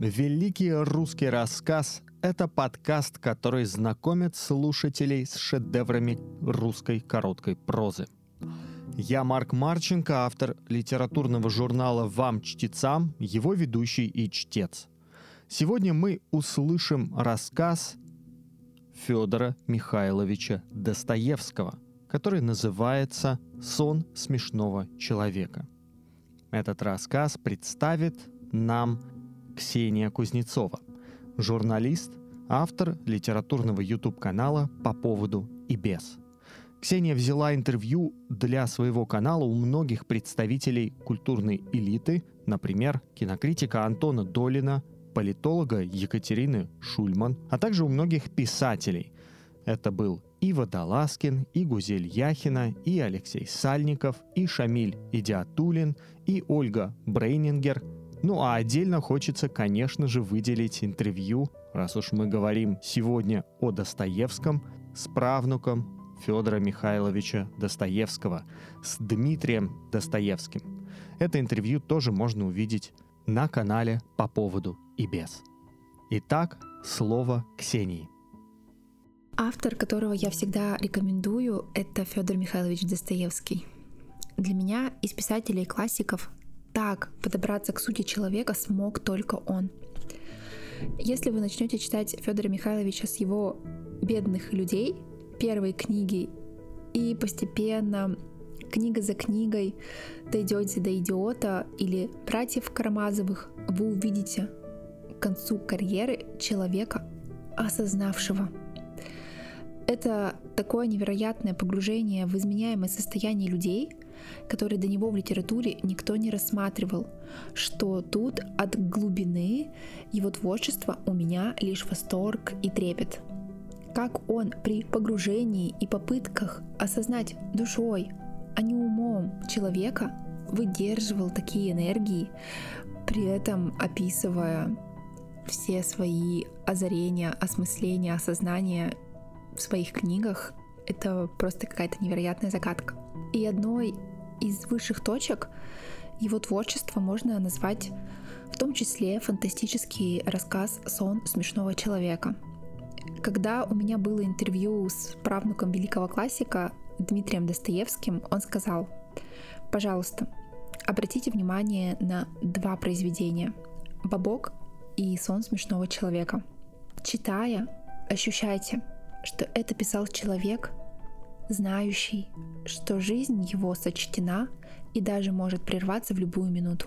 Великий русский рассказ – это подкаст, который знакомит слушателей с шедеврами русской короткой прозы. Я Марк Марченко, автор литературного журнала «Вам, чтецам», его ведущий и чтец. Сегодня мы услышим рассказ Федора Михайловича Достоевского, который называется «Сон смешного человека». Этот рассказ представит нам Ксения Кузнецова, журналист, автор литературного YouTube-канала «По поводу и без». Ксения взяла интервью для своего канала у многих представителей культурной элиты, например, кинокритика Антона Долина, политолога Екатерины Шульман, а также у многих писателей. Это был и Водолазкин, и Гузель Яхина, и Алексей Сальников, и Шамиль Идиатулин, и Ольга Брейнингер. Ну а отдельно хочется, конечно же, выделить интервью, раз уж мы говорим сегодня о Достоевском, с правнуком Федора Михайловича Достоевского, с Дмитрием Достоевским. Это интервью тоже можно увидеть на канале по поводу и без. Итак, слово Ксении. Автор, которого я всегда рекомендую, это Федор Михайлович Достоевский. Для меня из писателей и классиков так подобраться к сути человека смог только он. Если вы начнете читать Федора Михайловича с его бедных людей, первой книги, и постепенно книга за книгой дойдете до идиота или братьев Карамазовых, вы увидите к концу карьеры человека, осознавшего. Это такое невероятное погружение в изменяемое состояние людей, которые до него в литературе никто не рассматривал, что тут от глубины его творчества у меня лишь восторг и трепет. Как он при погружении и попытках осознать душой, а не умом человека выдерживал такие энергии, при этом описывая все свои озарения, осмысления, осознания в своих книгах, это просто какая-то невероятная загадка. И одной из высших точек его творчества можно назвать в том числе фантастический рассказ «Сон смешного человека». Когда у меня было интервью с правнуком великого классика Дмитрием Достоевским, он сказал, пожалуйста, обратите внимание на два произведения «Бабок» и сон смешного человека. Читая, ощущайте, что это писал человек, знающий, что жизнь его сочтена и даже может прерваться в любую минуту.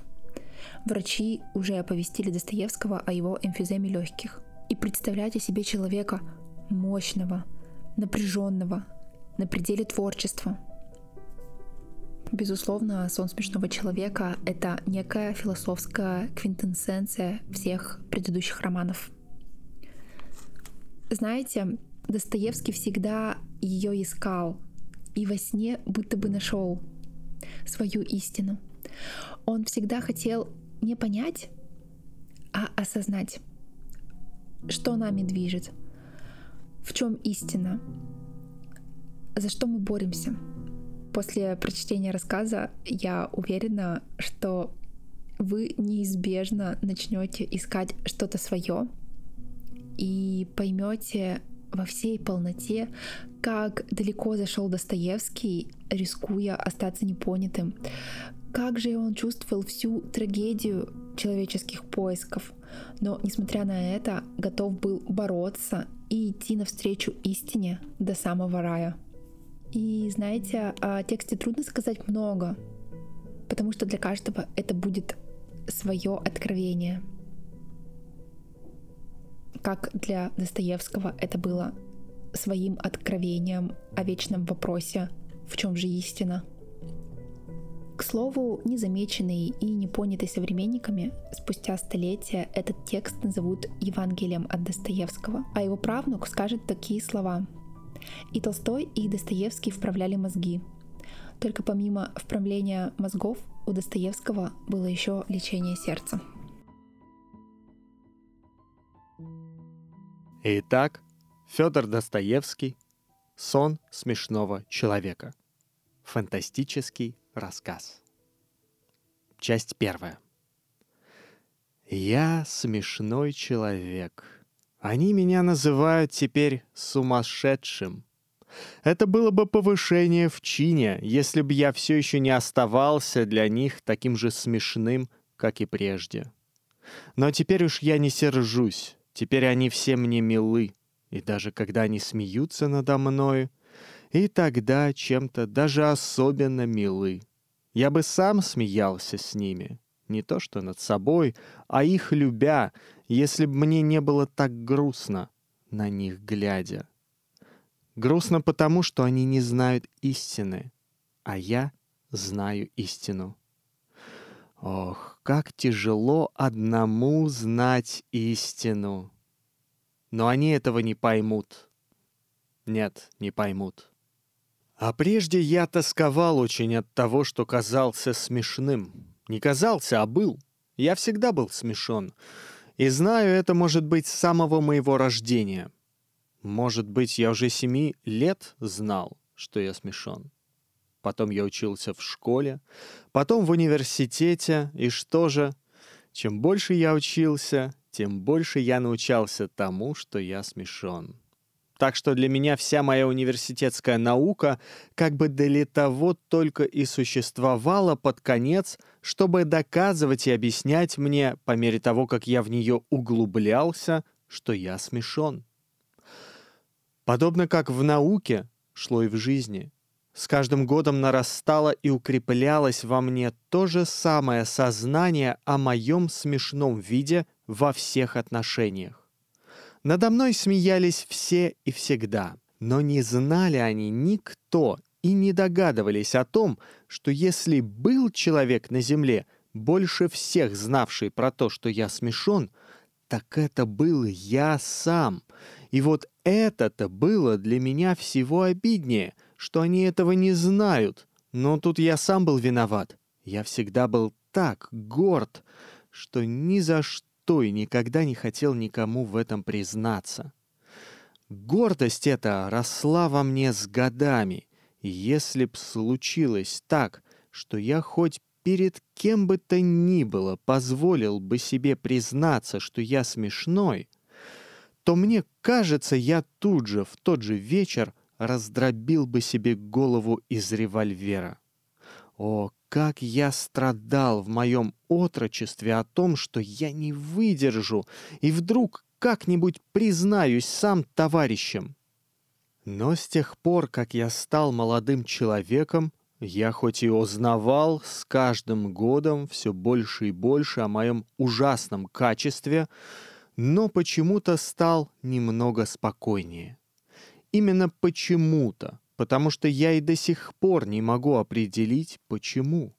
Врачи уже оповестили Достоевского о его эмфиземе легких. И представляйте себе человека мощного, напряженного, на пределе творчества, Безусловно, сон смешного человека — это некая философская квинтэссенция всех предыдущих романов. Знаете, Достоевский всегда ее искал и во сне будто бы нашел свою истину. Он всегда хотел не понять, а осознать, что нами движет, в чем истина, за что мы боремся — После прочтения рассказа я уверена, что вы неизбежно начнете искать что-то свое и поймете во всей полноте, как далеко зашел Достоевский, рискуя остаться непонятым. Как же он чувствовал всю трагедию человеческих поисков, но, несмотря на это, готов был бороться и идти навстречу истине до самого рая. И знаете, о тексте трудно сказать много, потому что для каждого это будет свое откровение. Как для Достоевского это было своим откровением о вечном вопросе, в чем же истина. К слову, незамеченный и не понятый современниками, спустя столетия этот текст назовут Евангелием от Достоевского, а его правнук скажет такие слова – и Толстой, и Достоевский вправляли мозги. Только помимо вправления мозгов у Достоевского было еще лечение сердца. Итак, Федор Достоевский «Сон смешного человека». Фантастический рассказ. Часть первая. Я смешной человек. Они меня называют теперь сумасшедшим. Это было бы повышение в чине, если бы я все еще не оставался для них таким же смешным, как и прежде. Но теперь уж я не сержусь, теперь они все мне милы, и даже когда они смеются надо мною, и тогда чем-то даже особенно милы. Я бы сам смеялся с ними, не то что над собой, а их любя, если бы мне не было так грустно, на них глядя. Грустно потому, что они не знают истины, а я знаю истину. Ох, как тяжело одному знать истину. Но они этого не поймут. Нет, не поймут. А прежде я тосковал очень от того, что казался смешным. Не казался, а был. Я всегда был смешон. И знаю, это может быть с самого моего рождения. Может быть, я уже семи лет знал, что я смешон. Потом я учился в школе, потом в университете, и что же? Чем больше я учился, тем больше я научался тому, что я смешон. Так что для меня вся моя университетская наука как бы для того только и существовала под конец, чтобы доказывать и объяснять мне, по мере того, как я в нее углублялся, что я смешон. Подобно как в науке, шло и в жизни. С каждым годом нарастало и укреплялось во мне то же самое сознание о моем смешном виде во всех отношениях. Надо мной смеялись все и всегда, но не знали они никто и не догадывались о том, что если был человек на земле, больше всех знавший про то, что я смешон, так это был я сам. И вот это-то было для меня всего обиднее, что они этого не знают. Но тут я сам был виноват. Я всегда был так горд, что ни за что и никогда не хотел никому в этом признаться. Гордость эта росла во мне с годами, если б случилось так, что я хоть перед кем бы то ни было позволил бы себе признаться, что я смешной, то мне кажется, я тут же, в тот же вечер, раздробил бы себе голову из револьвера. О, как я страдал в моем отрочестве о том, что я не выдержу, и вдруг как-нибудь признаюсь сам товарищам. Но с тех пор, как я стал молодым человеком, я хоть и узнавал с каждым годом все больше и больше о моем ужасном качестве, но почему-то стал немного спокойнее. Именно почему-то, потому что я и до сих пор не могу определить, почему.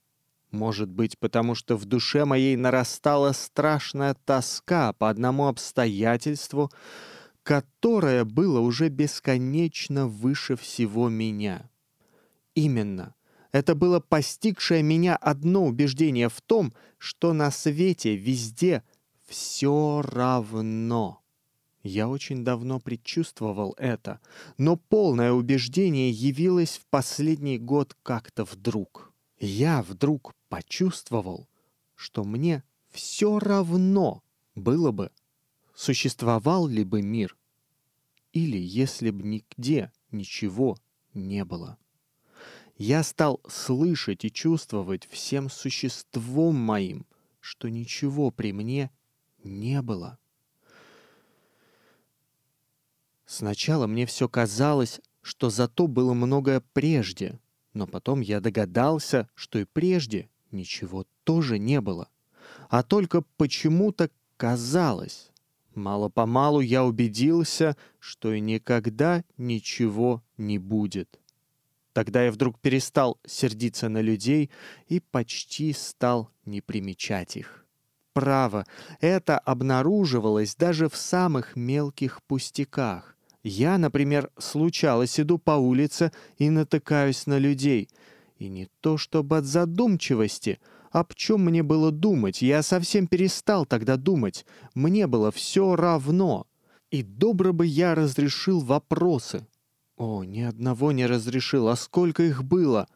Может быть, потому что в душе моей нарастала страшная тоска по одному обстоятельству, которое было уже бесконечно выше всего меня. Именно, это было постигшее меня одно убеждение в том, что на свете везде все равно. Я очень давно предчувствовал это, но полное убеждение явилось в последний год как-то вдруг. Я вдруг почувствовал, что мне все равно было бы, существовал ли бы мир, или если бы нигде ничего не было. Я стал слышать и чувствовать всем существом моим, что ничего при мне не было. Сначала мне все казалось, что зато было многое прежде, но потом я догадался, что и прежде ничего тоже не было. А только почему-то казалось. Мало-помалу я убедился, что и никогда ничего не будет. Тогда я вдруг перестал сердиться на людей и почти стал не примечать их. Право, это обнаруживалось даже в самых мелких пустяках. Я, например, случалось иду по улице и натыкаюсь на людей. И не то чтобы от задумчивости, об чем мне было думать, я совсем перестал тогда думать. Мне было все равно. И добро бы я разрешил вопросы. О, ни одного не разрешил, а сколько их было.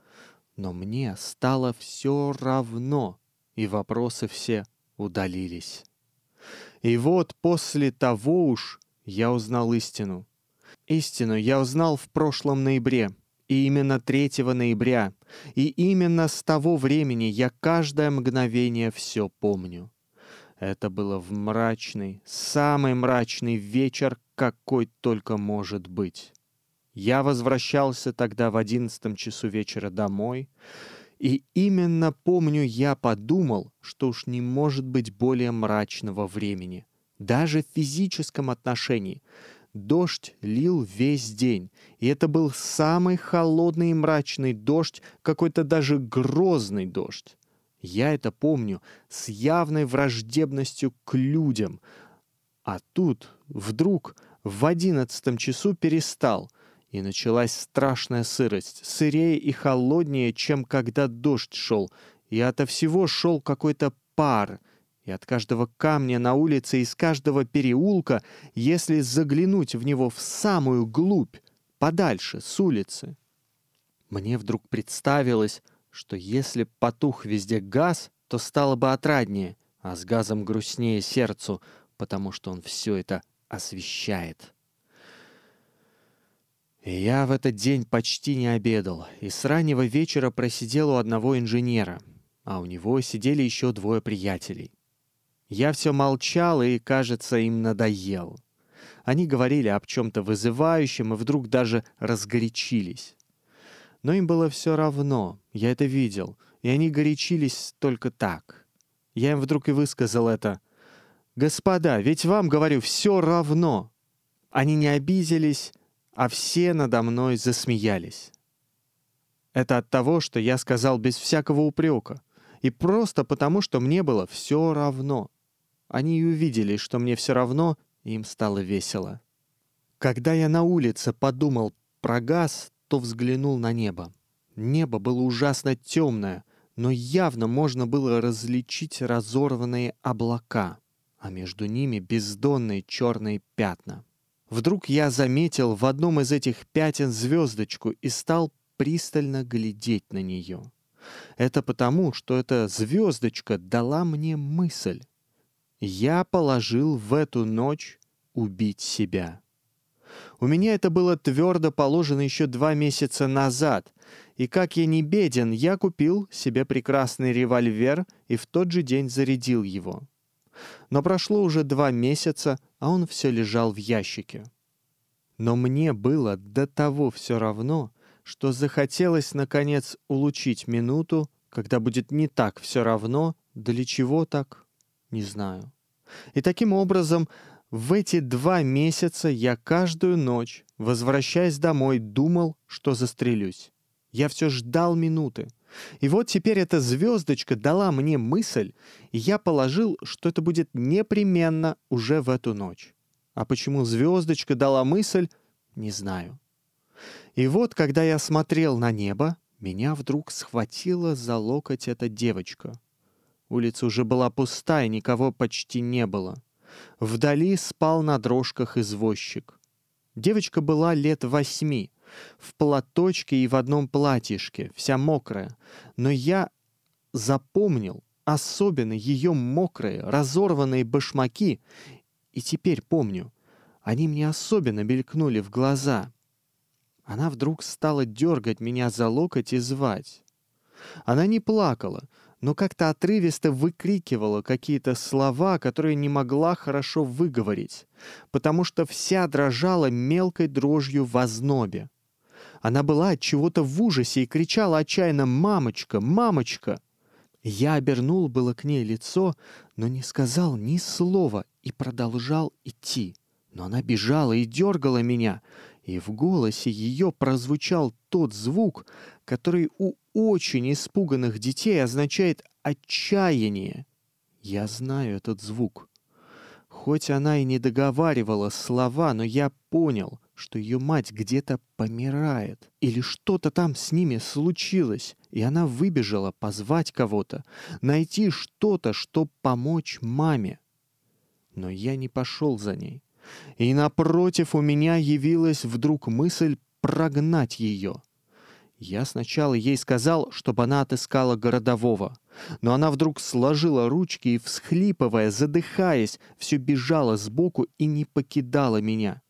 Но мне стало все равно, и вопросы все удалились. И вот после того уж я узнал истину. Истину я узнал в прошлом ноябре, и именно 3 ноября, и именно с того времени я каждое мгновение все помню. Это было в мрачный, самый мрачный вечер, какой только может быть. Я возвращался тогда в одиннадцатом часу вечера домой, и именно помню, я подумал, что уж не может быть более мрачного времени, даже в физическом отношении. Дождь лил весь день, и это был самый холодный и мрачный дождь, какой-то даже грозный дождь. Я это помню с явной враждебностью к людям. А тут вдруг в одиннадцатом часу перестал, и началась страшная сырость, сырее и холоднее, чем когда дождь шел, и ото всего шел какой-то пар, и от каждого камня на улице, из каждого переулка, если заглянуть в него в самую глубь, подальше, с улицы. Мне вдруг представилось, что если потух везде газ, то стало бы отраднее, а с газом грустнее сердцу, потому что он все это освещает. Я в этот день почти не обедал и с раннего вечера просидел у одного инженера, а у него сидели еще двое приятелей. Я все молчал и, кажется, им надоел. Они говорили об чем-то вызывающем и вдруг даже разгорячились. Но им было все равно, я это видел, и они горячились только так. Я им вдруг и высказал это. «Господа, ведь вам, говорю, все равно!» Они не обиделись, а все надо мной засмеялись. Это от того, что я сказал без всякого упрека, и просто потому, что мне было все равно. Они и увидели, что мне все равно, и им стало весело. Когда я на улице подумал про газ, то взглянул на небо. Небо было ужасно темное, но явно можно было различить разорванные облака, а между ними бездонные черные пятна. Вдруг я заметил в одном из этих пятен звездочку и стал пристально глядеть на нее. Это потому, что эта звездочка дала мне мысль. Я положил в эту ночь убить себя. У меня это было твердо положено еще два месяца назад, и как я не беден, я купил себе прекрасный револьвер и в тот же день зарядил его. Но прошло уже два месяца, а он все лежал в ящике. Но мне было до того все равно, что захотелось, наконец, улучить минуту, когда будет не так все равно, для чего так, не знаю. И таким образом, в эти два месяца я каждую ночь, возвращаясь домой, думал, что застрелюсь. Я все ждал минуты. И вот теперь эта звездочка дала мне мысль, и я положил, что это будет непременно уже в эту ночь. А почему звездочка дала мысль, не знаю. И вот, когда я смотрел на небо, меня вдруг схватила за локоть эта девочка. Улица уже была пустая, никого почти не было. Вдали спал на дрожках извозчик. Девочка была лет восьми, в платочке и в одном платьишке, вся мокрая. Но я запомнил особенно ее мокрые, разорванные башмаки, и теперь помню, они мне особенно мелькнули в глаза. Она вдруг стала дергать меня за локоть и звать. Она не плакала, но как-то отрывисто выкрикивала какие-то слова, которые не могла хорошо выговорить, потому что вся дрожала мелкой дрожью в ознобе. Она была от чего-то в ужасе и кричала отчаянно «Мамочка! Мамочка!». Я обернул было к ней лицо, но не сказал ни слова и продолжал идти. Но она бежала и дергала меня, и в голосе ее прозвучал тот звук, который у очень испуганных детей означает отчаяние. Я знаю этот звук. Хоть она и не договаривала слова, но я понял, что ее мать где-то помирает. Или что-то там с ними случилось, и она выбежала позвать кого-то, найти что-то, что помочь маме. Но я не пошел за ней. И напротив у меня явилась вдруг мысль прогнать ее. Я сначала ей сказал, чтобы она отыскала городового, но она вдруг сложила ручки и, всхлипывая, задыхаясь, все бежала сбоку и не покидала меня.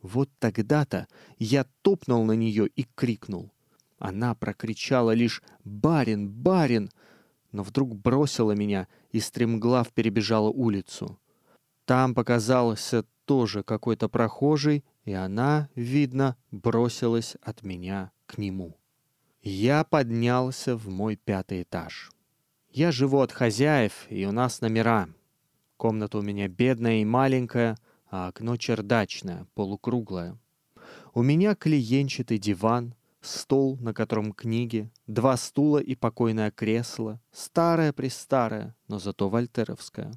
Вот тогда-то я топнул на нее и крикнул. Она прокричала лишь «Барин! Барин!», но вдруг бросила меня и стремглав перебежала улицу. Там показался тоже какой-то прохожий, и она, видно, бросилась от меня к нему. Я поднялся в мой пятый этаж. Я живу от хозяев, и у нас номера. Комната у меня бедная и маленькая, а окно чердачное, полукруглое. У меня клиенчатый диван, стол, на котором книги, два стула и покойное кресло, старое-престарое, но зато вольтеровское.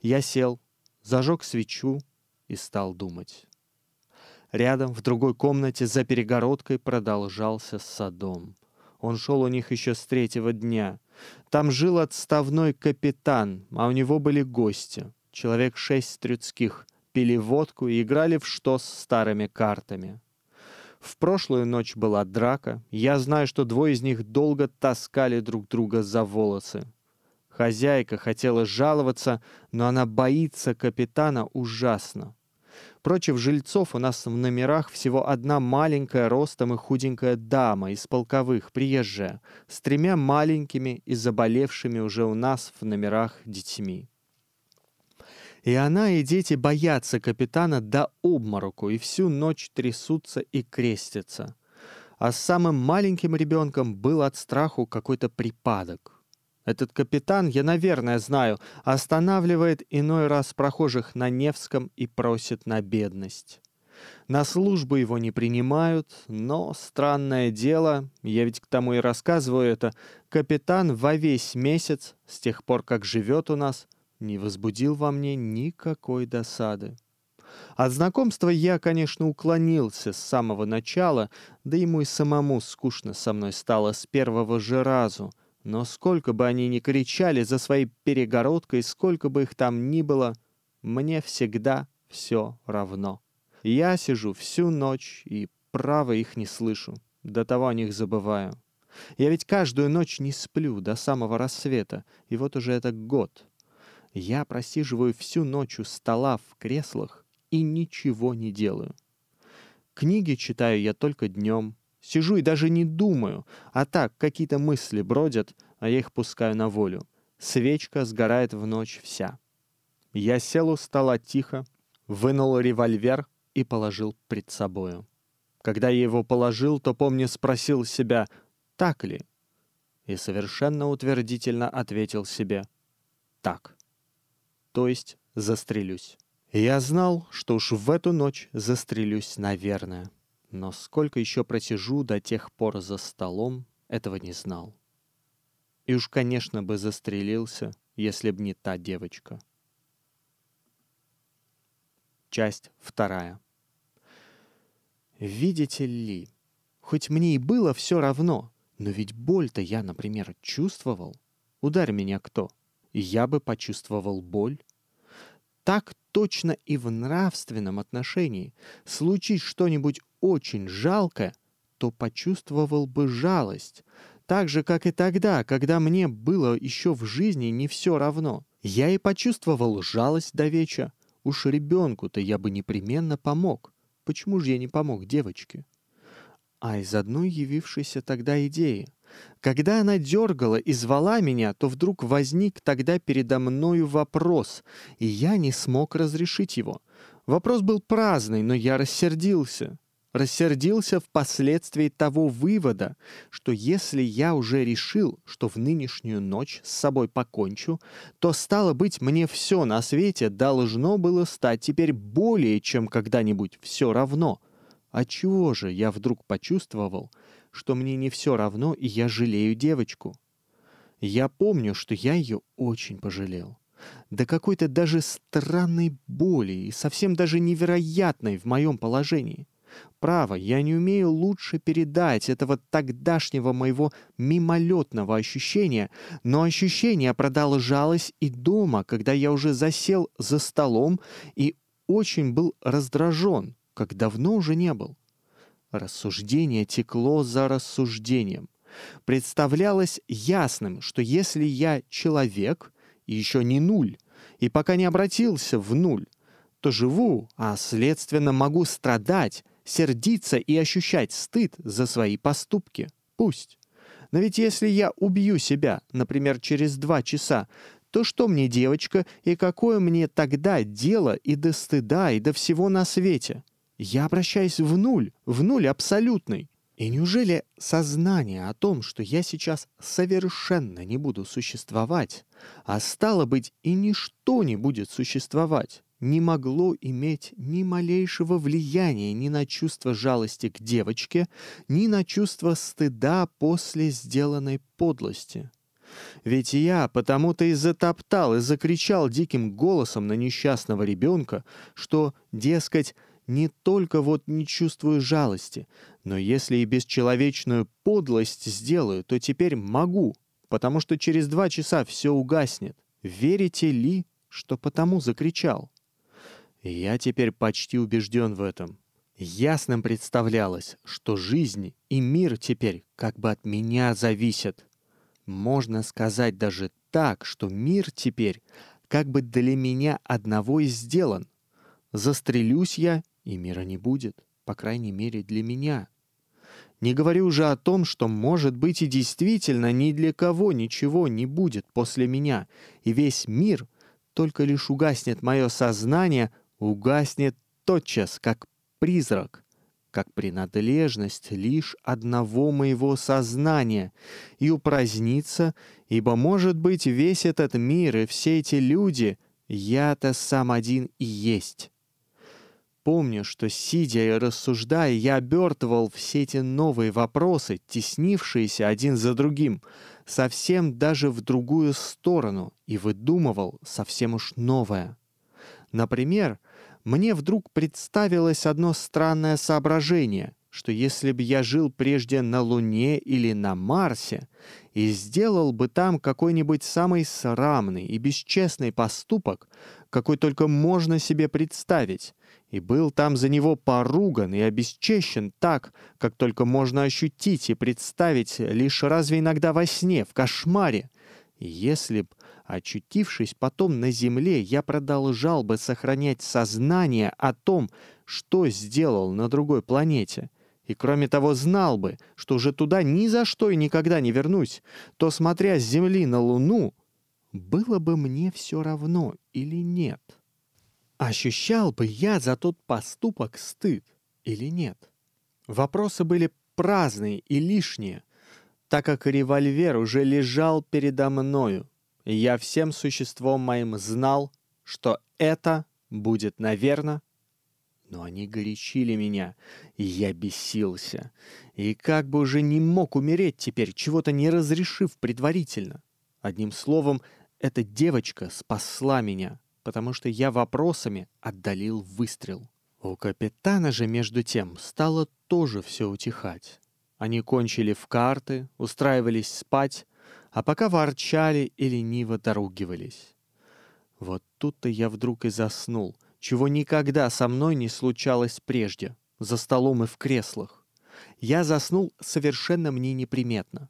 Я сел, зажег свечу и стал думать. Рядом, в другой комнате, за перегородкой продолжался садом. Он шел у них еще с третьего дня. Там жил отставной капитан, а у него были гости. Человек шесть трюцких. Пили водку и играли в что с старыми картами. В прошлую ночь была драка. Я знаю, что двое из них долго таскали друг друга за волосы. Хозяйка хотела жаловаться, но она боится капитана ужасно. Против жильцов у нас в номерах всего одна маленькая ростом и худенькая дама из полковых, приезжая, с тремя маленькими и заболевшими уже у нас в номерах детьми. И она, и дети боятся капитана до обмороку и всю ночь трясутся и крестятся. А с самым маленьким ребенком был от страху какой-то припадок. Этот капитан, я, наверное, знаю, останавливает иной раз прохожих на Невском и просит на бедность. На службу его не принимают, но, странное дело, я ведь к тому и рассказываю это, капитан во весь месяц, с тех пор, как живет у нас, не возбудил во мне никакой досады. От знакомства я, конечно, уклонился с самого начала, да ему и самому скучно со мной стало с первого же разу. Но сколько бы они ни кричали за своей перегородкой, сколько бы их там ни было, мне всегда все равно. Я сижу всю ночь и право их не слышу, до того о них забываю. Я ведь каждую ночь не сплю до самого рассвета, и вот уже это год. Я просиживаю всю ночь у стола в креслах и ничего не делаю. Книги читаю я только днем. Сижу и даже не думаю, а так какие-то мысли бродят, а я их пускаю на волю. Свечка сгорает в ночь вся. Я сел у стола тихо, вынул револьвер и положил пред собою. Когда я его положил, то, помню, спросил себя, так ли? И совершенно утвердительно ответил себе, так то есть застрелюсь. Я знал, что уж в эту ночь застрелюсь, наверное. Но сколько еще просижу до тех пор за столом, этого не знал. И уж, конечно, бы застрелился, если б не та девочка. Часть вторая. Видите ли, хоть мне и было все равно, но ведь боль-то я, например, чувствовал. Ударь меня кто — я бы почувствовал боль. Так точно и в нравственном отношении. Случись что-нибудь очень жалкое, то почувствовал бы жалость. Так же, как и тогда, когда мне было еще в жизни не все равно. Я и почувствовал жалость до веча. Уж ребенку-то я бы непременно помог. Почему же я не помог девочке? А из одной явившейся тогда идеи. Когда она дергала и звала меня, то вдруг возник тогда передо мною вопрос, и я не смог разрешить его. Вопрос был праздный, но я рассердился. Рассердился впоследствии того вывода, что если я уже решил, что в нынешнюю ночь с собой покончу, то, стало быть, мне все на свете должно было стать теперь более чем когда-нибудь все равно. А чего же я вдруг почувствовал — что мне не все равно, и я жалею девочку. Я помню, что я ее очень пожалел. До какой-то даже странной боли и совсем даже невероятной в моем положении. Право, я не умею лучше передать этого тогдашнего моего мимолетного ощущения, но ощущение продолжалось и дома, когда я уже засел за столом и очень был раздражен, как давно уже не был. Рассуждение текло за рассуждением. Представлялось ясным, что если я человек, и еще не нуль, и пока не обратился в нуль, то живу, а следственно могу страдать, сердиться и ощущать стыд за свои поступки. Пусть. Но ведь если я убью себя, например, через два часа, то что мне, девочка, и какое мне тогда дело и до стыда, и до всего на свете? Я обращаюсь в нуль, в нуль абсолютный. И неужели сознание о том, что я сейчас совершенно не буду существовать, а стало быть и ничто не будет существовать, не могло иметь ни малейшего влияния ни на чувство жалости к девочке, ни на чувство стыда после сделанной подлости? Ведь я потому-то и затоптал и закричал диким голосом на несчастного ребенка, что, дескать, не только вот не чувствую жалости, но если и бесчеловечную подлость сделаю, то теперь могу, потому что через два часа все угаснет. Верите ли, что потому закричал? я теперь почти убежден в этом. Ясным представлялось, что жизнь и мир теперь как бы от меня зависят. Можно сказать даже так, что мир теперь как бы для меня одного и сделан. Застрелюсь я, и мира не будет, по крайней мере для меня. Не говорю уже о том, что, может быть, и действительно ни для кого ничего не будет после меня, и весь мир, только лишь угаснет мое сознание, угаснет тотчас, как призрак, как принадлежность лишь одного моего сознания, и упразднится, ибо, может быть, весь этот мир и все эти люди — я-то сам один и есть. Помню, что, сидя и рассуждая, я обертывал все эти новые вопросы, теснившиеся один за другим, совсем даже в другую сторону, и выдумывал совсем уж новое. Например, мне вдруг представилось одно странное соображение, что если бы я жил прежде на Луне или на Марсе и сделал бы там какой-нибудь самый срамный и бесчестный поступок, какой только можно себе представить, и был там за него поруган и обесчещен так, как только можно ощутить и представить лишь разве иногда во сне, в кошмаре. И если б, очутившись потом на земле, я продолжал бы сохранять сознание о том, что сделал на другой планете, и кроме того знал бы, что уже туда ни за что и никогда не вернусь, то, смотря с Земли на Луну, было бы мне все равно или нет. Ощущал бы я за тот поступок стыд или нет? Вопросы были праздные и лишние, так как револьвер уже лежал передо мною, и я всем существом моим знал, что это будет, наверное, но они горячили меня, и я бесился. И как бы уже не мог умереть теперь, чего-то не разрешив предварительно. Одним словом, эта девочка спасла меня потому что я вопросами отдалил выстрел. У капитана же, между тем, стало тоже все утихать. Они кончили в карты, устраивались спать, а пока ворчали и лениво доругивались. Вот тут-то я вдруг и заснул, чего никогда со мной не случалось прежде, за столом и в креслах. Я заснул совершенно мне неприметно.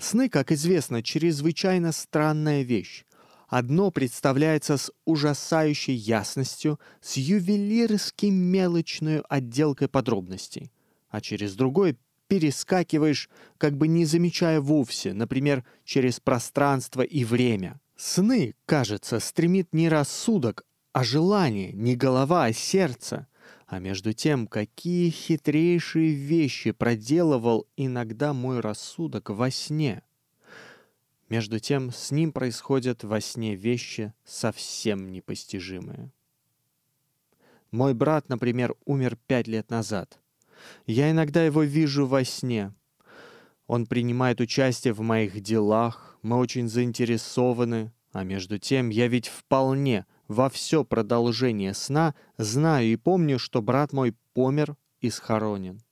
Сны, как известно, чрезвычайно странная вещь. Одно представляется с ужасающей ясностью, с ювелирски мелочной отделкой подробностей, а через другое перескакиваешь, как бы не замечая вовсе, например, через пространство и время. Сны, кажется, стремит не рассудок, а желание, не голова, а сердце. А между тем, какие хитрейшие вещи проделывал иногда мой рассудок во сне. Между тем с ним происходят во сне вещи совсем непостижимые. Мой брат, например, умер пять лет назад. Я иногда его вижу во сне. Он принимает участие в моих делах, мы очень заинтересованы, а между тем я ведь вполне во все продолжение сна знаю и помню, что брат мой помер и схоронен.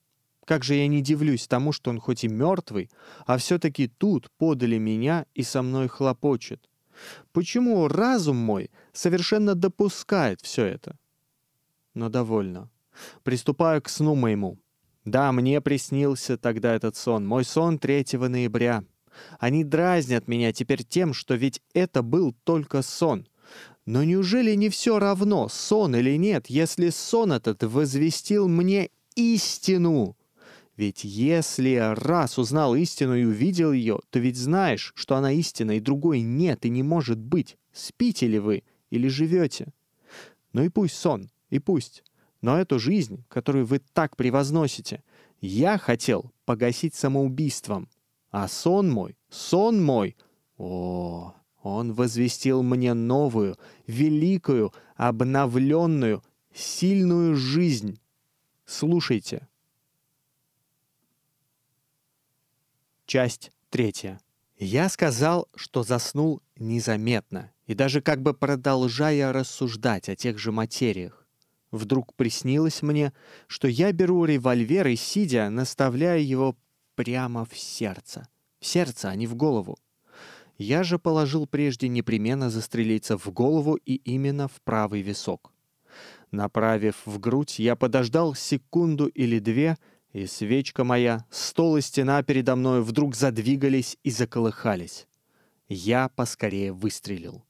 Как же я не дивлюсь тому, что он хоть и мертвый, а все-таки тут подали меня и со мной хлопочет. Почему разум мой совершенно допускает все это? Но довольно. Приступаю к сну моему. Да, мне приснился тогда этот сон, мой сон 3 ноября. Они дразнят меня теперь тем, что ведь это был только сон. Но неужели не все равно, сон или нет, если сон этот возвестил мне истину? Ведь если раз узнал истину и увидел ее, то ведь знаешь, что она истина, и другой нет и не может быть. Спите ли вы или живете? Ну и пусть сон, и пусть. Но эту жизнь, которую вы так превозносите, я хотел погасить самоубийством. А сон мой, сон мой, о, он возвестил мне новую, великую, обновленную, сильную жизнь. Слушайте. Часть третья. Я сказал, что заснул незаметно, и даже как бы продолжая рассуждать о тех же материях. Вдруг приснилось мне, что я беру револьвер и, сидя, наставляю его прямо в сердце. В сердце, а не в голову. Я же положил прежде непременно застрелиться в голову и именно в правый висок. Направив в грудь, я подождал секунду или две — и свечка моя, стол и стена передо мной вдруг задвигались и заколыхались. Я поскорее выстрелил.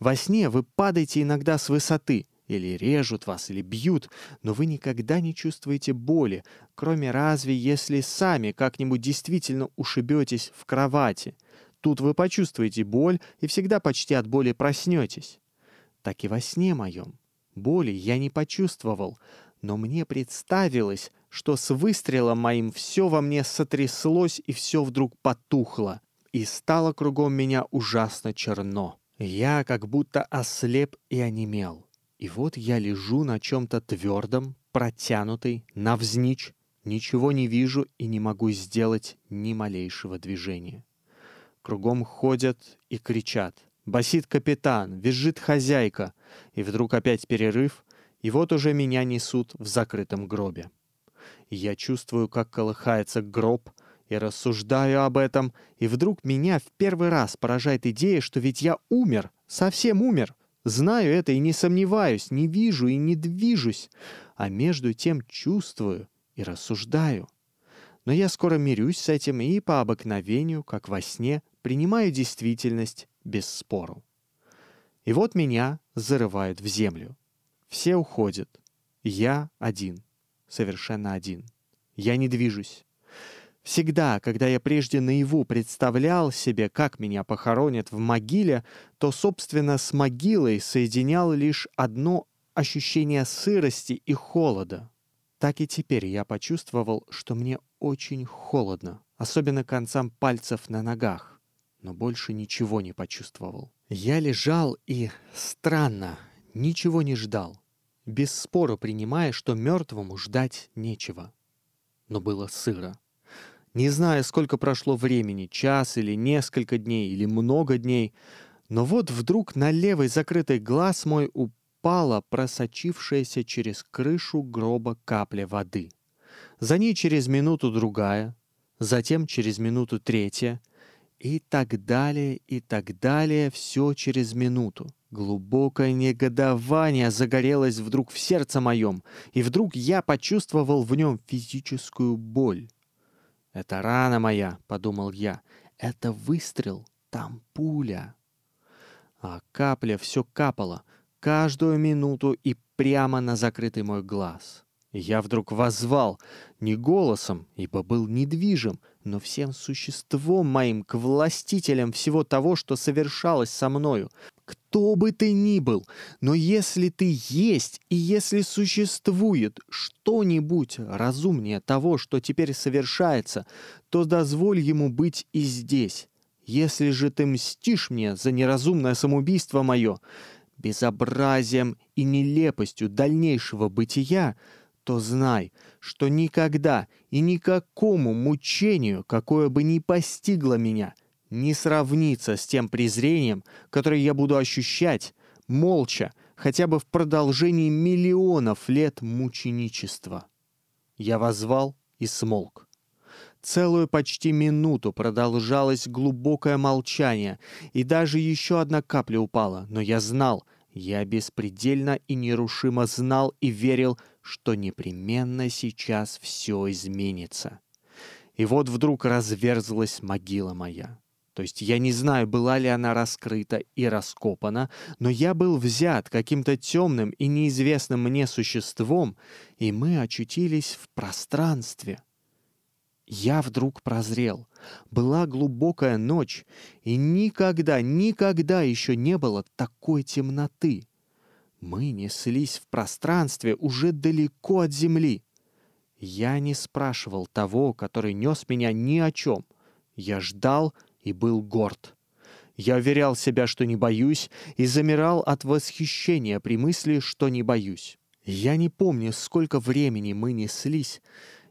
Во сне вы падаете иногда с высоты, или режут вас, или бьют, но вы никогда не чувствуете боли, кроме разве если сами как-нибудь действительно ушибетесь в кровати. Тут вы почувствуете боль и всегда почти от боли проснетесь. Так и во сне моем. Боли я не почувствовал, но мне представилось, что с выстрелом моим все во мне сотряслось и все вдруг потухло, и стало кругом меня ужасно черно. Я как будто ослеп и онемел. И вот я лежу на чем-то твердом, протянутый, навзничь, ничего не вижу и не могу сделать ни малейшего движения. Кругом ходят и кричат. Басит капитан, визжит хозяйка. И вдруг опять перерыв, и вот уже меня несут в закрытом гробе. Я чувствую, как колыхается гроб, и рассуждаю об этом, и вдруг меня в первый раз поражает идея, что ведь я умер, совсем умер. Знаю это и не сомневаюсь, не вижу и не движусь, а между тем чувствую и рассуждаю. Но я скоро мирюсь с этим и по обыкновению, как во сне, принимаю действительность без спору. И вот меня зарывают в землю. Все уходят. Я один совершенно один. Я не движусь. Всегда, когда я прежде наяву представлял себе, как меня похоронят в могиле, то, собственно, с могилой соединял лишь одно ощущение сырости и холода. Так и теперь я почувствовал, что мне очень холодно, особенно концам пальцев на ногах, но больше ничего не почувствовал. Я лежал и, странно, ничего не ждал без спора принимая, что мертвому ждать нечего. Но было сыро. Не знаю, сколько прошло времени, час или несколько дней, или много дней, но вот вдруг на левый закрытый глаз мой упала просочившаяся через крышу гроба капля воды. За ней через минуту другая, затем через минуту третья, и так далее, и так далее, все через минуту. Глубокое негодование загорелось вдруг в сердце моем, и вдруг я почувствовал в нем физическую боль. «Это рана моя», — подумал я, — «это выстрел, там пуля». А капля все капала, каждую минуту и прямо на закрытый мой глаз. я вдруг возвал, не голосом, ибо был недвижим, но всем существом моим к властителям всего того, что совершалось со мною, кто бы ты ни был, но если ты есть и если существует что-нибудь разумнее того, что теперь совершается, то дозволь ему быть и здесь. Если же ты мстишь мне за неразумное самоубийство мое, безобразием и нелепостью дальнейшего бытия, то знай, что никогда и никакому мучению, какое бы ни постигло меня, не сравнится с тем презрением, которое я буду ощущать, молча, хотя бы в продолжении миллионов лет мученичества. Я возвал и смолк. Целую почти минуту продолжалось глубокое молчание, и даже еще одна капля упала, но я знал, я беспредельно и нерушимо знал и верил, что непременно сейчас все изменится. И вот вдруг разверзлась могила моя. То есть я не знаю, была ли она раскрыта и раскопана, но я был взят каким-то темным и неизвестным мне существом, и мы очутились в пространстве. Я вдруг прозрел. Была глубокая ночь, и никогда, никогда еще не было такой темноты. Мы неслись в пространстве уже далеко от земли. Я не спрашивал того, который нес меня ни о чем. Я ждал и был горд. Я уверял себя, что не боюсь, и замирал от восхищения при мысли, что не боюсь. Я не помню, сколько времени мы неслись,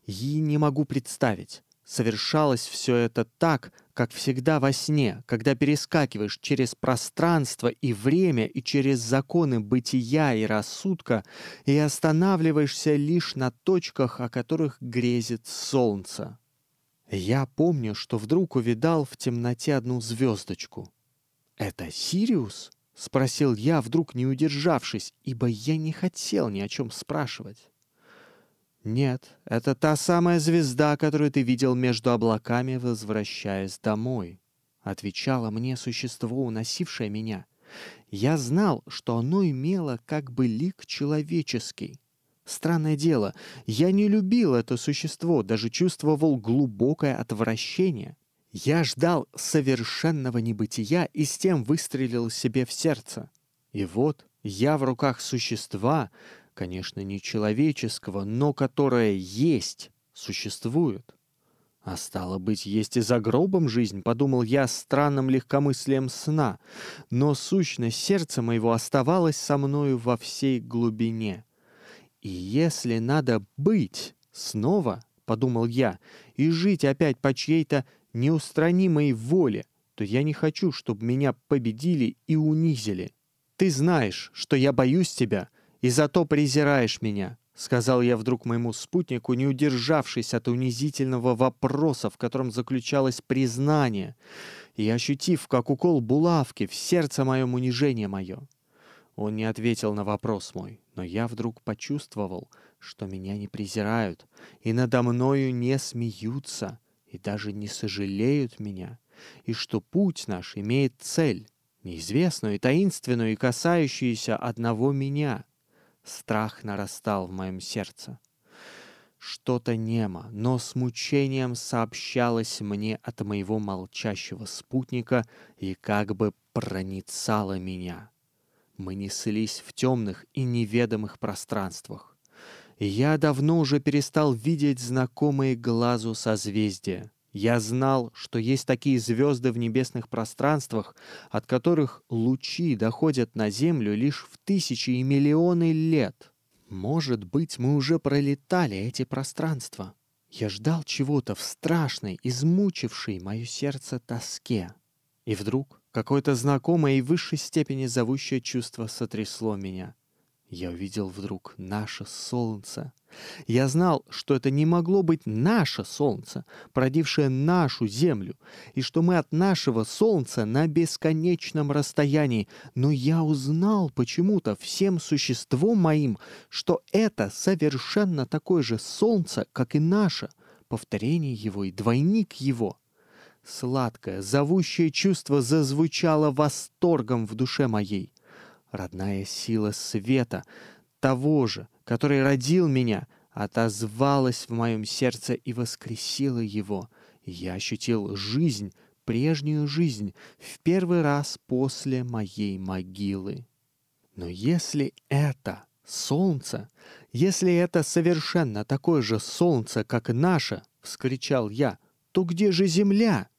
и не могу представить. Совершалось все это так, как всегда во сне, когда перескакиваешь через пространство и время и через законы бытия и рассудка и останавливаешься лишь на точках, о которых грезит солнце. Я помню, что вдруг увидал в темноте одну звездочку. «Это Сириус?» — спросил я, вдруг не удержавшись, ибо я не хотел ни о чем спрашивать. «Нет, это та самая звезда, которую ты видел между облаками, возвращаясь домой», — отвечало мне существо, уносившее меня. Я знал, что оно имело как бы лик человеческий. Странное дело, я не любил это существо, даже чувствовал глубокое отвращение. Я ждал совершенного небытия и с тем выстрелил себе в сердце. И вот я в руках существа, конечно, не человеческого, но которое есть, существует. А стало быть, есть и за гробом жизнь, подумал я странным легкомыслием сна, но сущность сердца моего оставалась со мною во всей глубине. И если надо быть снова, подумал я, и жить опять по чьей-то неустранимой воле, то я не хочу, чтобы меня победили и унизили. Ты знаешь, что я боюсь тебя — и зато презираешь меня», — сказал я вдруг моему спутнику, не удержавшись от унизительного вопроса, в котором заключалось признание, и ощутив, как укол булавки в сердце моем унижение мое. Он не ответил на вопрос мой, но я вдруг почувствовал, что меня не презирают, и надо мною не смеются, и даже не сожалеют меня, и что путь наш имеет цель, неизвестную и таинственную, и касающуюся одного меня — Страх нарастал в моем сердце. Что-то немо, но с мучением сообщалось мне от моего молчащего спутника и как бы проницало меня. Мы неслись в темных и неведомых пространствах. Я давно уже перестал видеть знакомые глазу созвездия. Я знал, что есть такие звезды в небесных пространствах, от которых лучи доходят на Землю лишь в тысячи и миллионы лет. Может быть, мы уже пролетали эти пространства. Я ждал чего-то в страшной, измучившей мое сердце тоске. И вдруг какое-то знакомое и в высшей степени зовущее чувство сотрясло меня. Я увидел вдруг наше солнце, я знал, что это не могло быть наше Солнце, породившее нашу Землю, и что мы от нашего Солнца на бесконечном расстоянии, но я узнал почему-то всем существом моим, что это совершенно такое же Солнце, как и наше, повторение его и двойник его. Сладкое, зовущее чувство зазвучало восторгом в душе моей. Родная сила света, того же, который родил меня, отозвалась в моем сердце и воскресила его. Я ощутил жизнь, прежнюю жизнь, в первый раз после моей могилы. Но если это солнце, если это совершенно такое же солнце, как наше, — вскричал я, — то где же земля?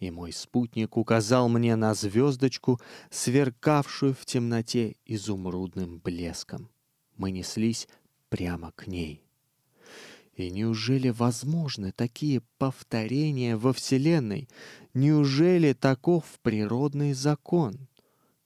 И мой спутник указал мне на звездочку, сверкавшую в темноте изумрудным блеском мы неслись прямо к ней. И неужели возможны такие повторения во Вселенной? Неужели таков природный закон?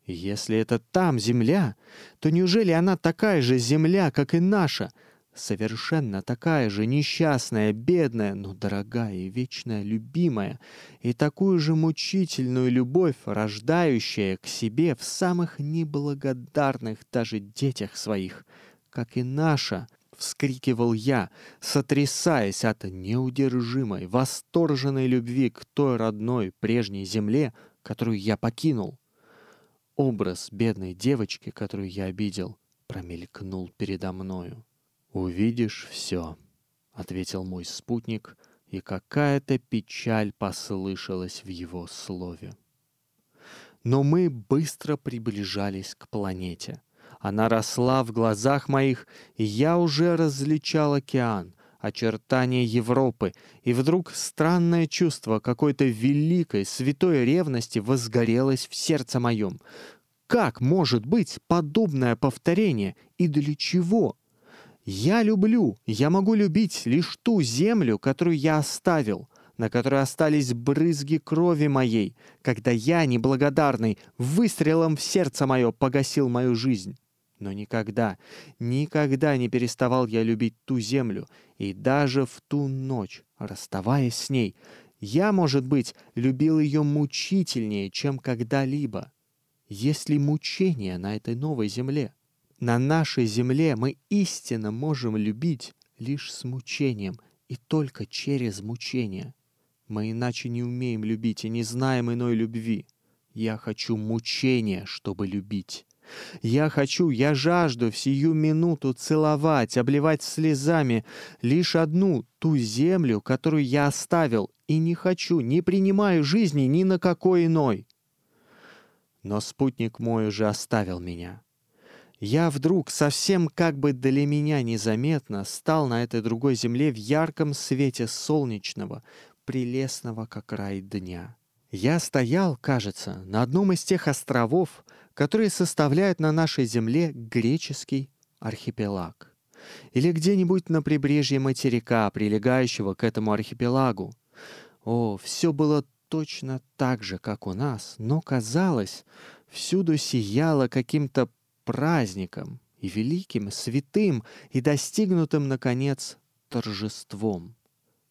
Если это там Земля, то неужели она такая же Земля, как и наша, совершенно такая же несчастная, бедная, но дорогая и вечная любимая, и такую же мучительную любовь, рождающая к себе в самых неблагодарных даже детях своих, как и наша, — вскрикивал я, сотрясаясь от неудержимой, восторженной любви к той родной прежней земле, которую я покинул. Образ бедной девочки, которую я обидел, промелькнул передо мною. «Увидишь все», — ответил мой спутник, и какая-то печаль послышалась в его слове. Но мы быстро приближались к планете. Она росла в глазах моих, и я уже различал океан, очертания Европы, и вдруг странное чувство какой-то великой, святой ревности возгорелось в сердце моем. Как может быть подобное повторение и для чего? Я люблю, я могу любить лишь ту землю, которую я оставил, на которой остались брызги крови моей, когда я, неблагодарный, выстрелом в сердце мое погасил мою жизнь. Но никогда, никогда не переставал я любить ту землю, и даже в ту ночь, расставаясь с ней, я, может быть, любил ее мучительнее, чем когда-либо. Есть ли мучения на этой новой земле? На нашей земле мы истинно можем любить лишь с мучением и только через мучение. Мы иначе не умеем любить и не знаем иной любви. Я хочу мучения, чтобы любить. Я хочу, я жажду в сию минуту целовать, обливать слезами лишь одну, ту землю, которую я оставил, и не хочу, не принимаю жизни ни на какой иной. Но спутник мой уже оставил меня. Я вдруг, совсем как бы для меня незаметно, стал на этой другой земле в ярком свете солнечного, прелестного, как рай дня. Я стоял, кажется, на одном из тех островов, которые составляют на нашей земле греческий архипелаг. Или где-нибудь на прибрежье материка, прилегающего к этому архипелагу. О, все было точно так же, как у нас, но казалось, всюду сияло каким-то праздником и великим, святым и достигнутым, наконец, торжеством.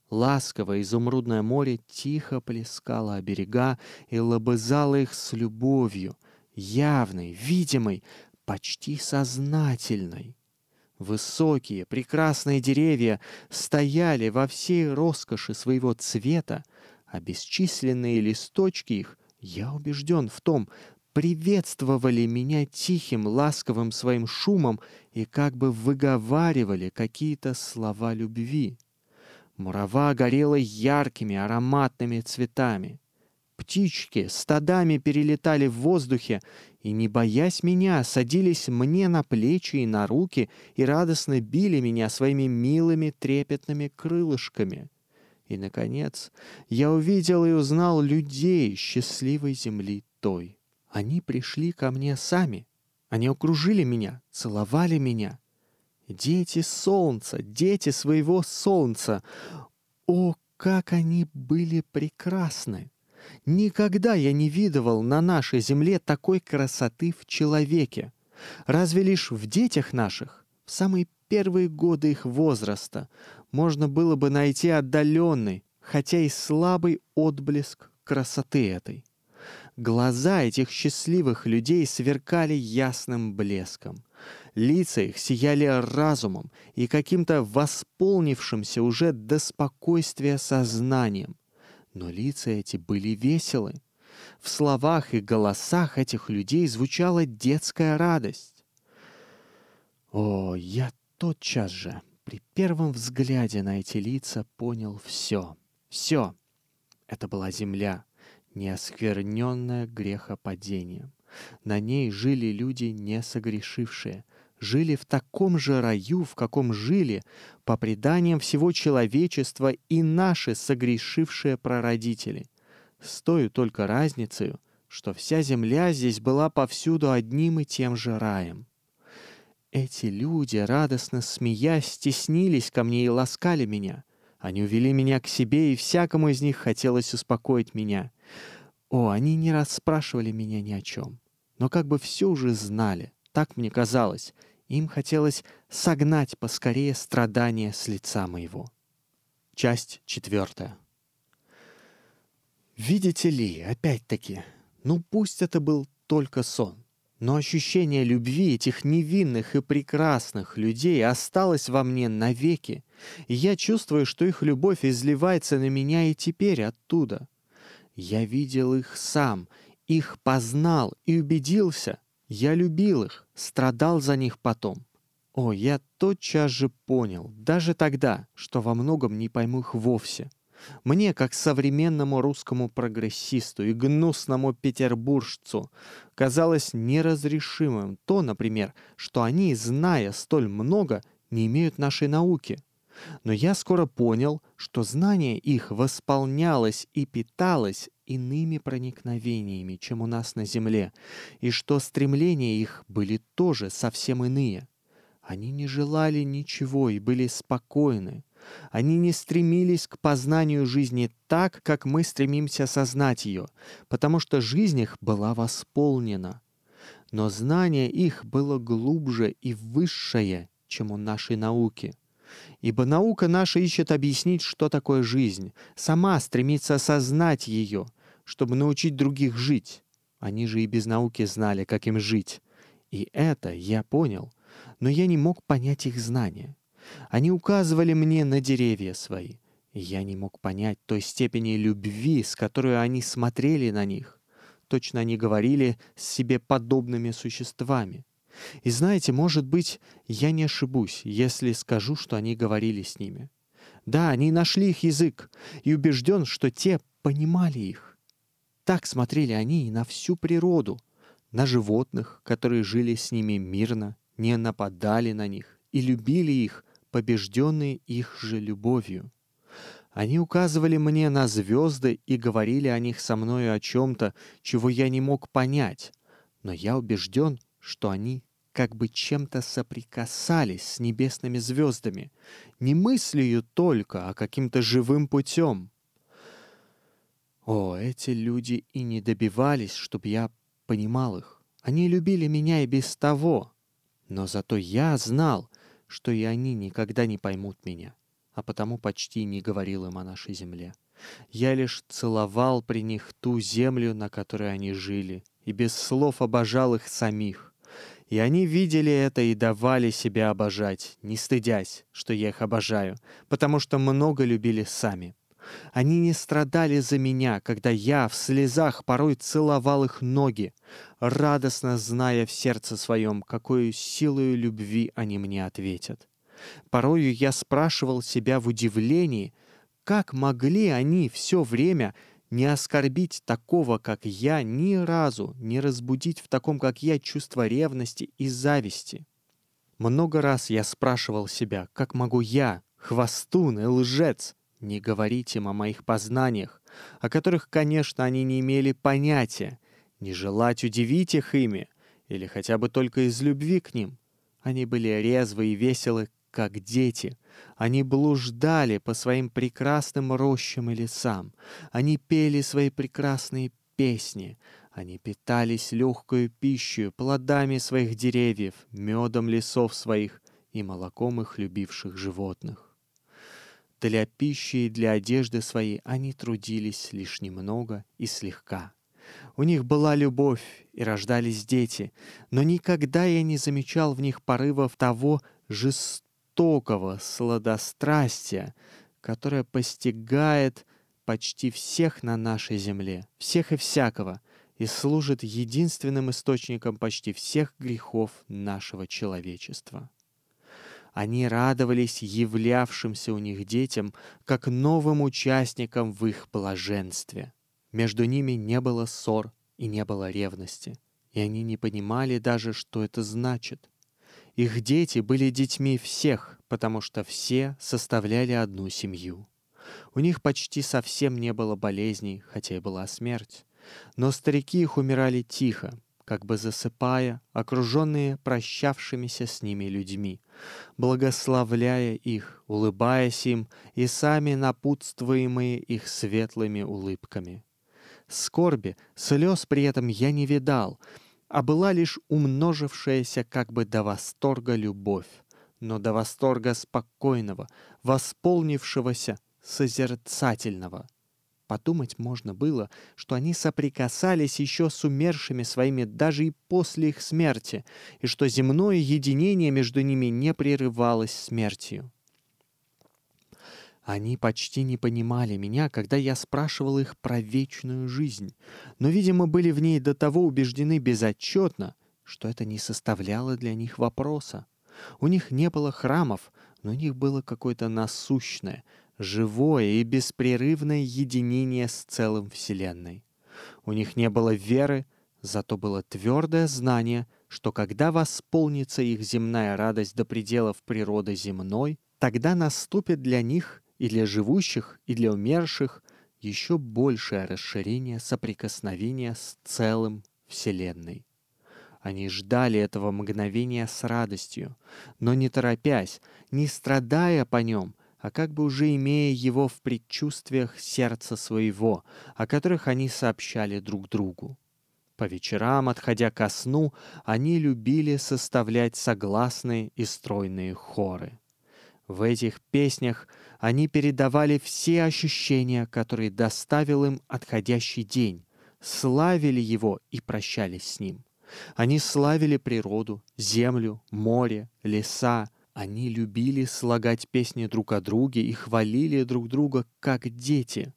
Ласковое изумрудное море тихо плескало о берега и лобызало их с любовью, явной, видимой, почти сознательной. Высокие, прекрасные деревья стояли во всей роскоши своего цвета, а бесчисленные листочки их, я убежден в том, приветствовали меня тихим, ласковым своим шумом и как бы выговаривали какие-то слова любви. Мурава горела яркими ароматными цветами. Птички стадами перелетали в воздухе и, не боясь меня, садились мне на плечи и на руки и радостно били меня своими милыми трепетными крылышками. И, наконец, я увидел и узнал людей счастливой земли той. Они пришли ко мне сами. Они окружили меня, целовали меня. Дети солнца, дети своего солнца. О, как они были прекрасны! Никогда я не видывал на нашей земле такой красоты в человеке. Разве лишь в детях наших, в самые первые годы их возраста, можно было бы найти отдаленный, хотя и слабый отблеск красоты этой. Глаза этих счастливых людей сверкали ясным блеском. Лица их сияли разумом и каким-то восполнившимся уже до спокойствия сознанием. Но лица эти были веселы. В словах и голосах этих людей звучала детская радость. О, я тотчас же, при первом взгляде на эти лица, понял все. Все. Это была земля неоскверненная грехопадением. На ней жили люди, не согрешившие, жили в таком же раю, в каком жили, по преданиям всего человечества, и наши согрешившие прародители. С той только разницей, что вся земля здесь была повсюду одним и тем же раем. Эти люди, радостно смеясь, стеснились ко мне и ласкали меня. Они увели меня к себе, и всякому из них хотелось успокоить меня — о, они не расспрашивали меня ни о чем, но как бы все уже знали, так мне казалось. Им хотелось согнать поскорее страдания с лица моего. Часть четвертая. Видите ли, опять-таки, ну пусть это был только сон, Но ощущение любви этих невинных и прекрасных людей осталось во мне навеки, и я чувствую, что их любовь изливается на меня и теперь оттуда. Я видел их сам, их познал и убедился. Я любил их, страдал за них потом. О, я тотчас же понял, даже тогда, что во многом не пойму их вовсе. Мне, как современному русскому прогрессисту и гнусному петербуржцу, казалось неразрешимым то, например, что они, зная столь много, не имеют нашей науки. Но я скоро понял, что знание их восполнялось и питалось иными проникновениями, чем у нас на земле, и что стремления их были тоже совсем иные — они не желали ничего и были спокойны. Они не стремились к познанию жизни так, как мы стремимся сознать ее, потому что жизнь их была восполнена. Но знание их было глубже и высшее, чем у нашей науки. Ибо наука наша ищет объяснить, что такое жизнь, сама стремится осознать ее, чтобы научить других жить. Они же и без науки знали, как им жить. И это я понял — но я не мог понять их знания. Они указывали мне на деревья свои, я не мог понять той степени любви, с которой они смотрели на них. Точно они говорили с себе подобными существами. И знаете, может быть, я не ошибусь, если скажу, что они говорили с ними. Да, они нашли их язык, и убежден, что те понимали их. Так смотрели они и на всю природу, на животных, которые жили с ними мирно, не нападали на них и любили их, побежденные их же любовью. Они указывали мне на звезды и говорили о них со мною о чем-то, чего я не мог понять, но я убежден, что они как бы чем-то соприкасались с небесными звездами, не мыслью только, а каким-то живым путем. О, эти люди и не добивались, чтобы я понимал их. Они любили меня и без того, но зато я знал, что и они никогда не поймут меня, а потому почти не говорил им о нашей земле. Я лишь целовал при них ту землю, на которой они жили, и без слов обожал их самих. И они видели это и давали себя обожать, не стыдясь, что я их обожаю, потому что много любили сами. Они не страдали за меня, когда я в слезах порой целовал их ноги, радостно зная в сердце своем, какую силою любви они мне ответят. Порою я спрашивал себя в удивлении, как могли они все время не оскорбить такого, как я, ни разу не разбудить в таком, как я, чувство ревности и зависти. Много раз я спрашивал себя, как могу я, хвостун и лжец, не говорить им о моих познаниях, о которых, конечно, они не имели понятия, не желать удивить их ими, или хотя бы только из любви к ним. Они были резвы и веселы, как дети. Они блуждали по своим прекрасным рощам и лесам. Они пели свои прекрасные песни. Они питались легкою пищей, плодами своих деревьев, медом лесов своих и молоком их любивших животных. Для пищи и для одежды своей они трудились лишь немного и слегка. У них была любовь, и рождались дети, но никогда я не замечал в них порывов того жестокого сладострастия, которое постигает почти всех на нашей земле, всех и всякого, и служит единственным источником почти всех грехов нашего человечества. Они радовались являвшимся у них детям как новым участникам в их блаженстве. Между ними не было ссор и не было ревности, и они не понимали даже, что это значит. Их дети были детьми всех, потому что все составляли одну семью. У них почти совсем не было болезней, хотя и была смерть. Но старики их умирали тихо, как бы засыпая, окруженные прощавшимися с ними людьми, благословляя их, улыбаясь им и сами напутствуемые их светлыми улыбками. Скорби, слез при этом я не видал, а была лишь умножившаяся как бы до восторга любовь, но до восторга спокойного, восполнившегося, созерцательного. Подумать можно было, что они соприкасались еще с умершими своими даже и после их смерти, и что земное единение между ними не прерывалось смертью. Они почти не понимали меня, когда я спрашивал их про вечную жизнь, но, видимо, были в ней до того убеждены безотчетно, что это не составляло для них вопроса. У них не было храмов, но у них было какое-то насущное, живое и беспрерывное единение с целым Вселенной. У них не было веры, зато было твердое знание, что когда восполнится их земная радость до пределов природы земной, тогда наступит для них и для живущих, и для умерших еще большее расширение соприкосновения с целым Вселенной. Они ждали этого мгновения с радостью, но не торопясь, не страдая по нем, а как бы уже имея его в предчувствиях сердца своего, о которых они сообщали друг другу. По вечерам, отходя ко сну, они любили составлять согласные и стройные хоры. В этих песнях они передавали все ощущения, которые доставил им отходящий день, славили его и прощались с ним. Они славили природу, землю, море, леса. Они любили слагать песни друг о друге и хвалили друг друга, как дети.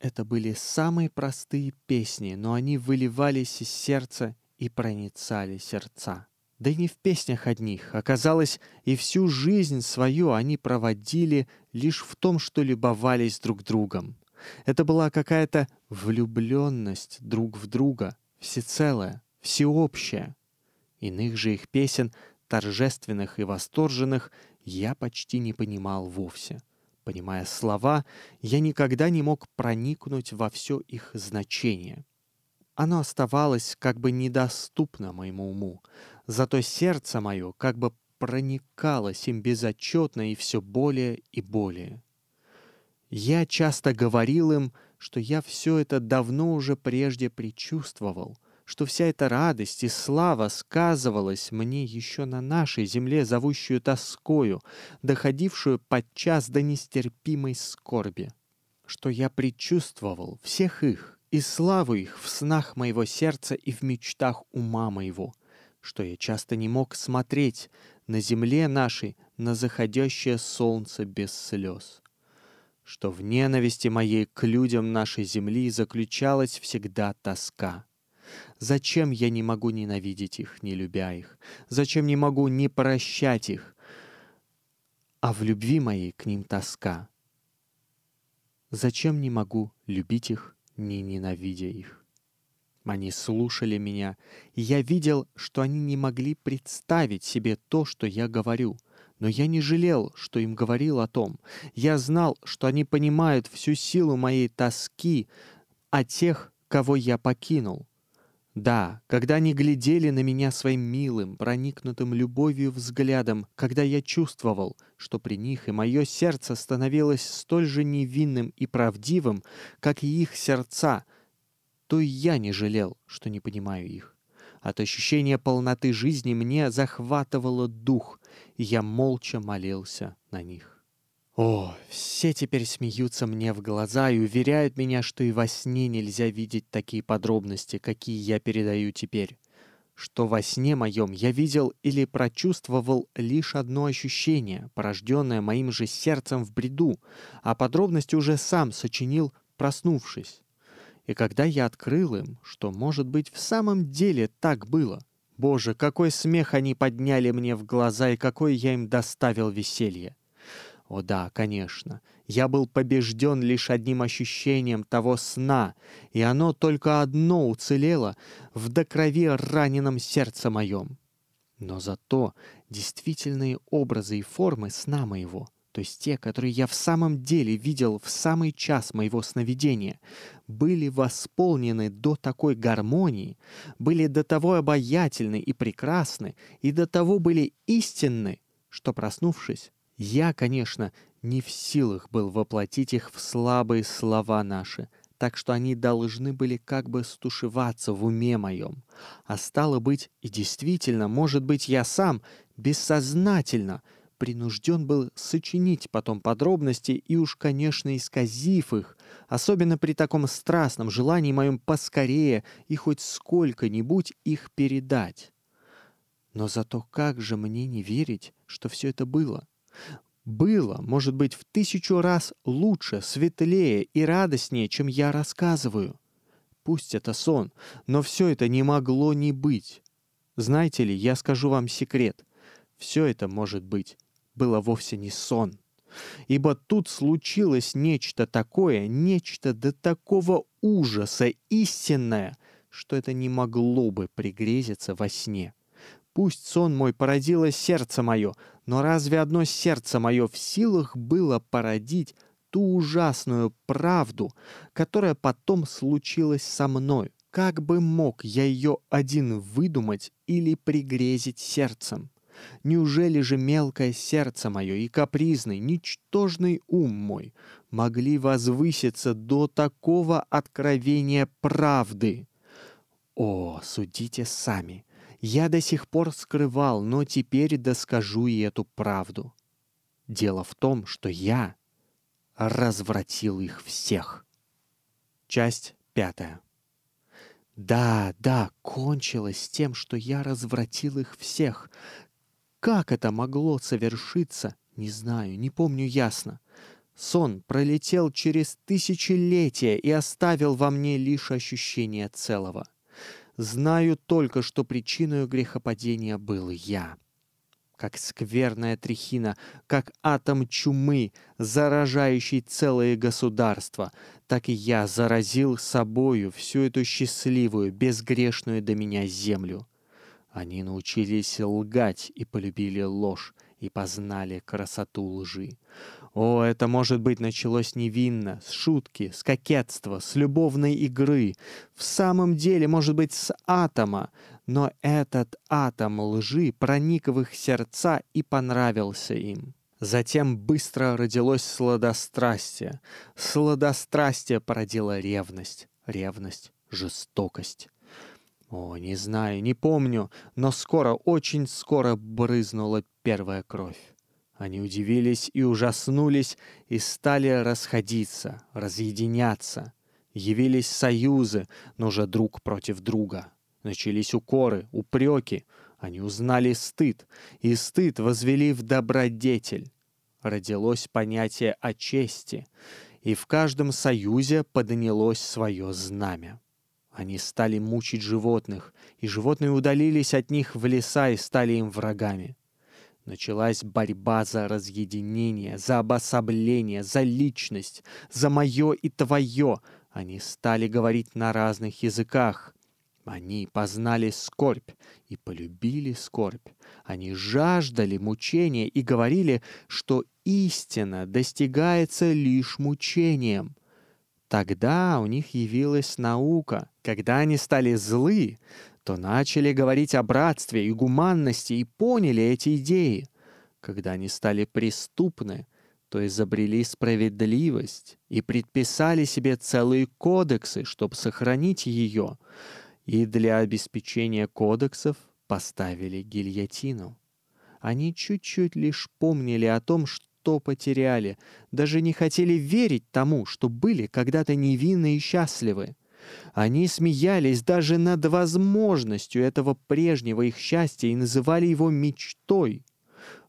Это были самые простые песни, но они выливались из сердца и проницали сердца. Да и не в песнях одних. Оказалось, и всю жизнь свою они проводили лишь в том, что любовались друг другом. Это была какая-то влюбленность друг в друга, всецелая, всеобщая. Иных же их песен, торжественных и восторженных, я почти не понимал вовсе. Понимая слова, я никогда не мог проникнуть во все их значение. Оно оставалось как бы недоступно моему уму, Зато сердце мое как бы проникалось им безотчетно и все более и более. Я часто говорил им, что я все это давно уже прежде предчувствовал, что вся эта радость и слава сказывалась мне еще на нашей земле, зовущую тоскою, доходившую подчас до нестерпимой скорби, что я предчувствовал всех их и славу их в снах моего сердца и в мечтах ума моего — что я часто не мог смотреть на земле нашей на заходящее солнце без слез, что в ненависти моей к людям нашей земли заключалась всегда тоска. Зачем я не могу ненавидеть их, не любя их? Зачем не могу не прощать их? А в любви моей к ним тоска. Зачем не могу любить их, не ненавидя их? Они слушали меня, и я видел, что они не могли представить себе то, что я говорю. Но я не жалел, что им говорил о том. Я знал, что они понимают всю силу моей тоски о тех, кого я покинул. Да, когда они глядели на меня своим милым, проникнутым любовью взглядом, когда я чувствовал, что при них и мое сердце становилось столь же невинным и правдивым, как и их сердца — то и я не жалел, что не понимаю их. От ощущения полноты жизни мне захватывало дух, и я молча молился на них. О, все теперь смеются мне в глаза и уверяют меня, что и во сне нельзя видеть такие подробности, какие я передаю теперь. Что во сне моем я видел или прочувствовал лишь одно ощущение, порожденное моим же сердцем в бреду, а подробности уже сам сочинил, проснувшись. И когда я открыл им, что, может быть, в самом деле так было, Боже, какой смех они подняли мне в глаза и какое я им доставил веселье. О да, конечно, я был побежден лишь одним ощущением того сна, и оно только одно уцелело в до крови раненом сердце моем. Но зато действительные образы и формы сна моего — то есть те, которые я в самом деле видел в самый час моего сновидения, были восполнены до такой гармонии, были до того обаятельны и прекрасны, и до того были истинны, что, проснувшись, я, конечно, не в силах был воплотить их в слабые слова наши, так что они должны были как бы стушеваться в уме моем. А стало быть, и действительно, может быть, я сам бессознательно — принужден был сочинить потом подробности и уж, конечно, исказив их, особенно при таком страстном желании моем поскорее и хоть сколько-нибудь их передать. Но зато как же мне не верить, что все это было? Было, может быть, в тысячу раз лучше, светлее и радостнее, чем я рассказываю. Пусть это сон, но все это не могло не быть. Знаете ли, я скажу вам секрет. Все это, может быть, было вовсе не сон. Ибо тут случилось нечто такое, нечто до такого ужаса истинное, что это не могло бы пригрезиться во сне. Пусть сон мой породило сердце мое, но разве одно сердце мое в силах было породить ту ужасную правду, которая потом случилась со мной? Как бы мог я ее один выдумать или пригрезить сердцем? Неужели же мелкое сердце мое и капризный, ничтожный ум мой могли возвыситься до такого откровения правды? О, судите сами. Я до сих пор скрывал, но теперь доскажу и эту правду. Дело в том, что я развратил их всех. Часть пятая. Да, да, кончилось тем, что я развратил их всех. Как это могло совершиться, не знаю, не помню ясно. Сон пролетел через тысячелетия и оставил во мне лишь ощущение целого. Знаю только, что причиной грехопадения был я. Как скверная трехина, как атом чумы, заражающий целые государства, так и я заразил собою всю эту счастливую, безгрешную до меня землю. Они научились лгать и полюбили ложь, и познали красоту лжи. О, это, может быть, началось невинно, с шутки, с кокетства, с любовной игры. В самом деле, может быть, с атома. Но этот атом лжи проник в их сердца и понравился им. Затем быстро родилось сладострастие. Сладострастие породило ревность. Ревность — жестокость. О, не знаю, не помню, но скоро, очень скоро брызнула первая кровь. Они удивились и ужаснулись, и стали расходиться, разъединяться. Явились союзы, но уже друг против друга. Начались укоры, упреки. Они узнали стыд, и стыд возвели в добродетель. Родилось понятие о чести, и в каждом союзе поднялось свое знамя. Они стали мучить животных, и животные удалились от них в леса и стали им врагами. Началась борьба за разъединение, за обособление, за личность, за мое и твое. Они стали говорить на разных языках. Они познали скорбь и полюбили скорбь. Они жаждали мучения и говорили, что истина достигается лишь мучением. Тогда у них явилась наука. Когда они стали злы, то начали говорить о братстве и гуманности и поняли эти идеи. Когда они стали преступны, то изобрели справедливость и предписали себе целые кодексы, чтобы сохранить ее, и для обеспечения кодексов поставили гильотину. Они чуть-чуть лишь помнили о том, что потеряли, даже не хотели верить тому, что были когда-то невинны и счастливы. Они смеялись даже над возможностью этого прежнего их счастья и называли его мечтой.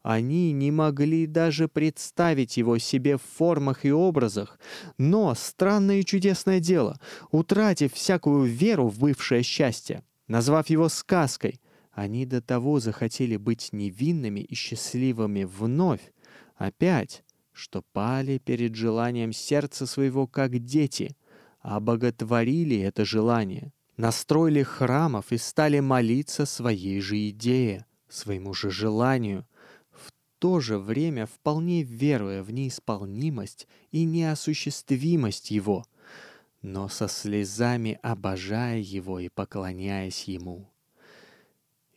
Они не могли даже представить его себе в формах и образах, но, странное и чудесное дело, утратив всякую веру в бывшее счастье, назвав его сказкой, они до того захотели быть невинными и счастливыми вновь, опять, что пали перед желанием сердца своего как дети — обоготворили это желание, настроили храмов и стали молиться своей же идее, своему же желанию, в то же время вполне веруя в неисполнимость и неосуществимость его, но со слезами обожая его и поклоняясь ему.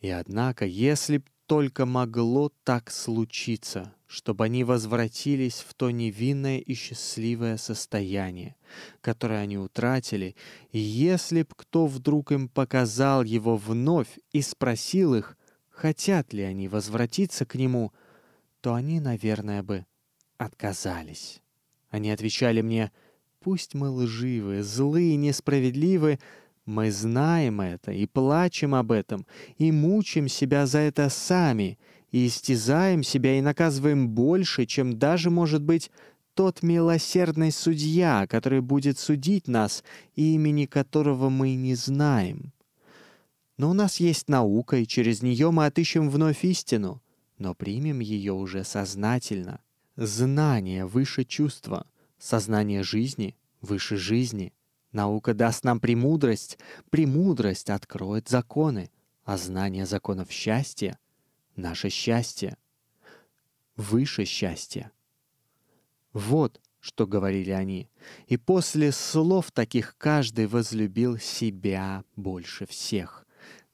И однако, если б только могло так случиться, чтобы они возвратились в то невинное и счастливое состояние, которое они утратили, если б кто вдруг им показал его вновь и спросил их, хотят ли они возвратиться к нему, то они, наверное, бы отказались. Они отвечали мне, Пусть мы лживы, злы и несправедливы, мы знаем это и плачем об этом, и мучим себя за это сами, и истязаем себя и наказываем больше, чем даже, может быть, тот милосердный судья, который будет судить нас, имени которого мы не знаем. Но у нас есть наука, и через нее мы отыщем вновь истину, но примем ее уже сознательно. Знание выше чувства — Сознание жизни выше жизни. Наука даст нам премудрость, премудрость откроет законы, а знание законов счастья — наше счастье. Выше счастья. Вот что говорили они. И после слов таких каждый возлюбил себя больше всех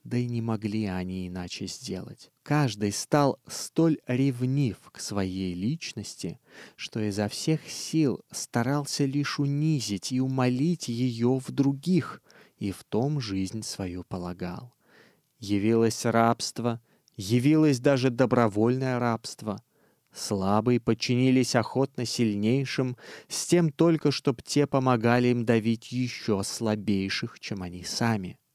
да и не могли они иначе сделать. Каждый стал столь ревнив к своей личности, что изо всех сил старался лишь унизить и умолить ее в других, и в том жизнь свою полагал. Явилось рабство, явилось даже добровольное рабство. Слабые подчинились охотно сильнейшим, с тем только, чтоб те помогали им давить еще слабейших, чем они сами —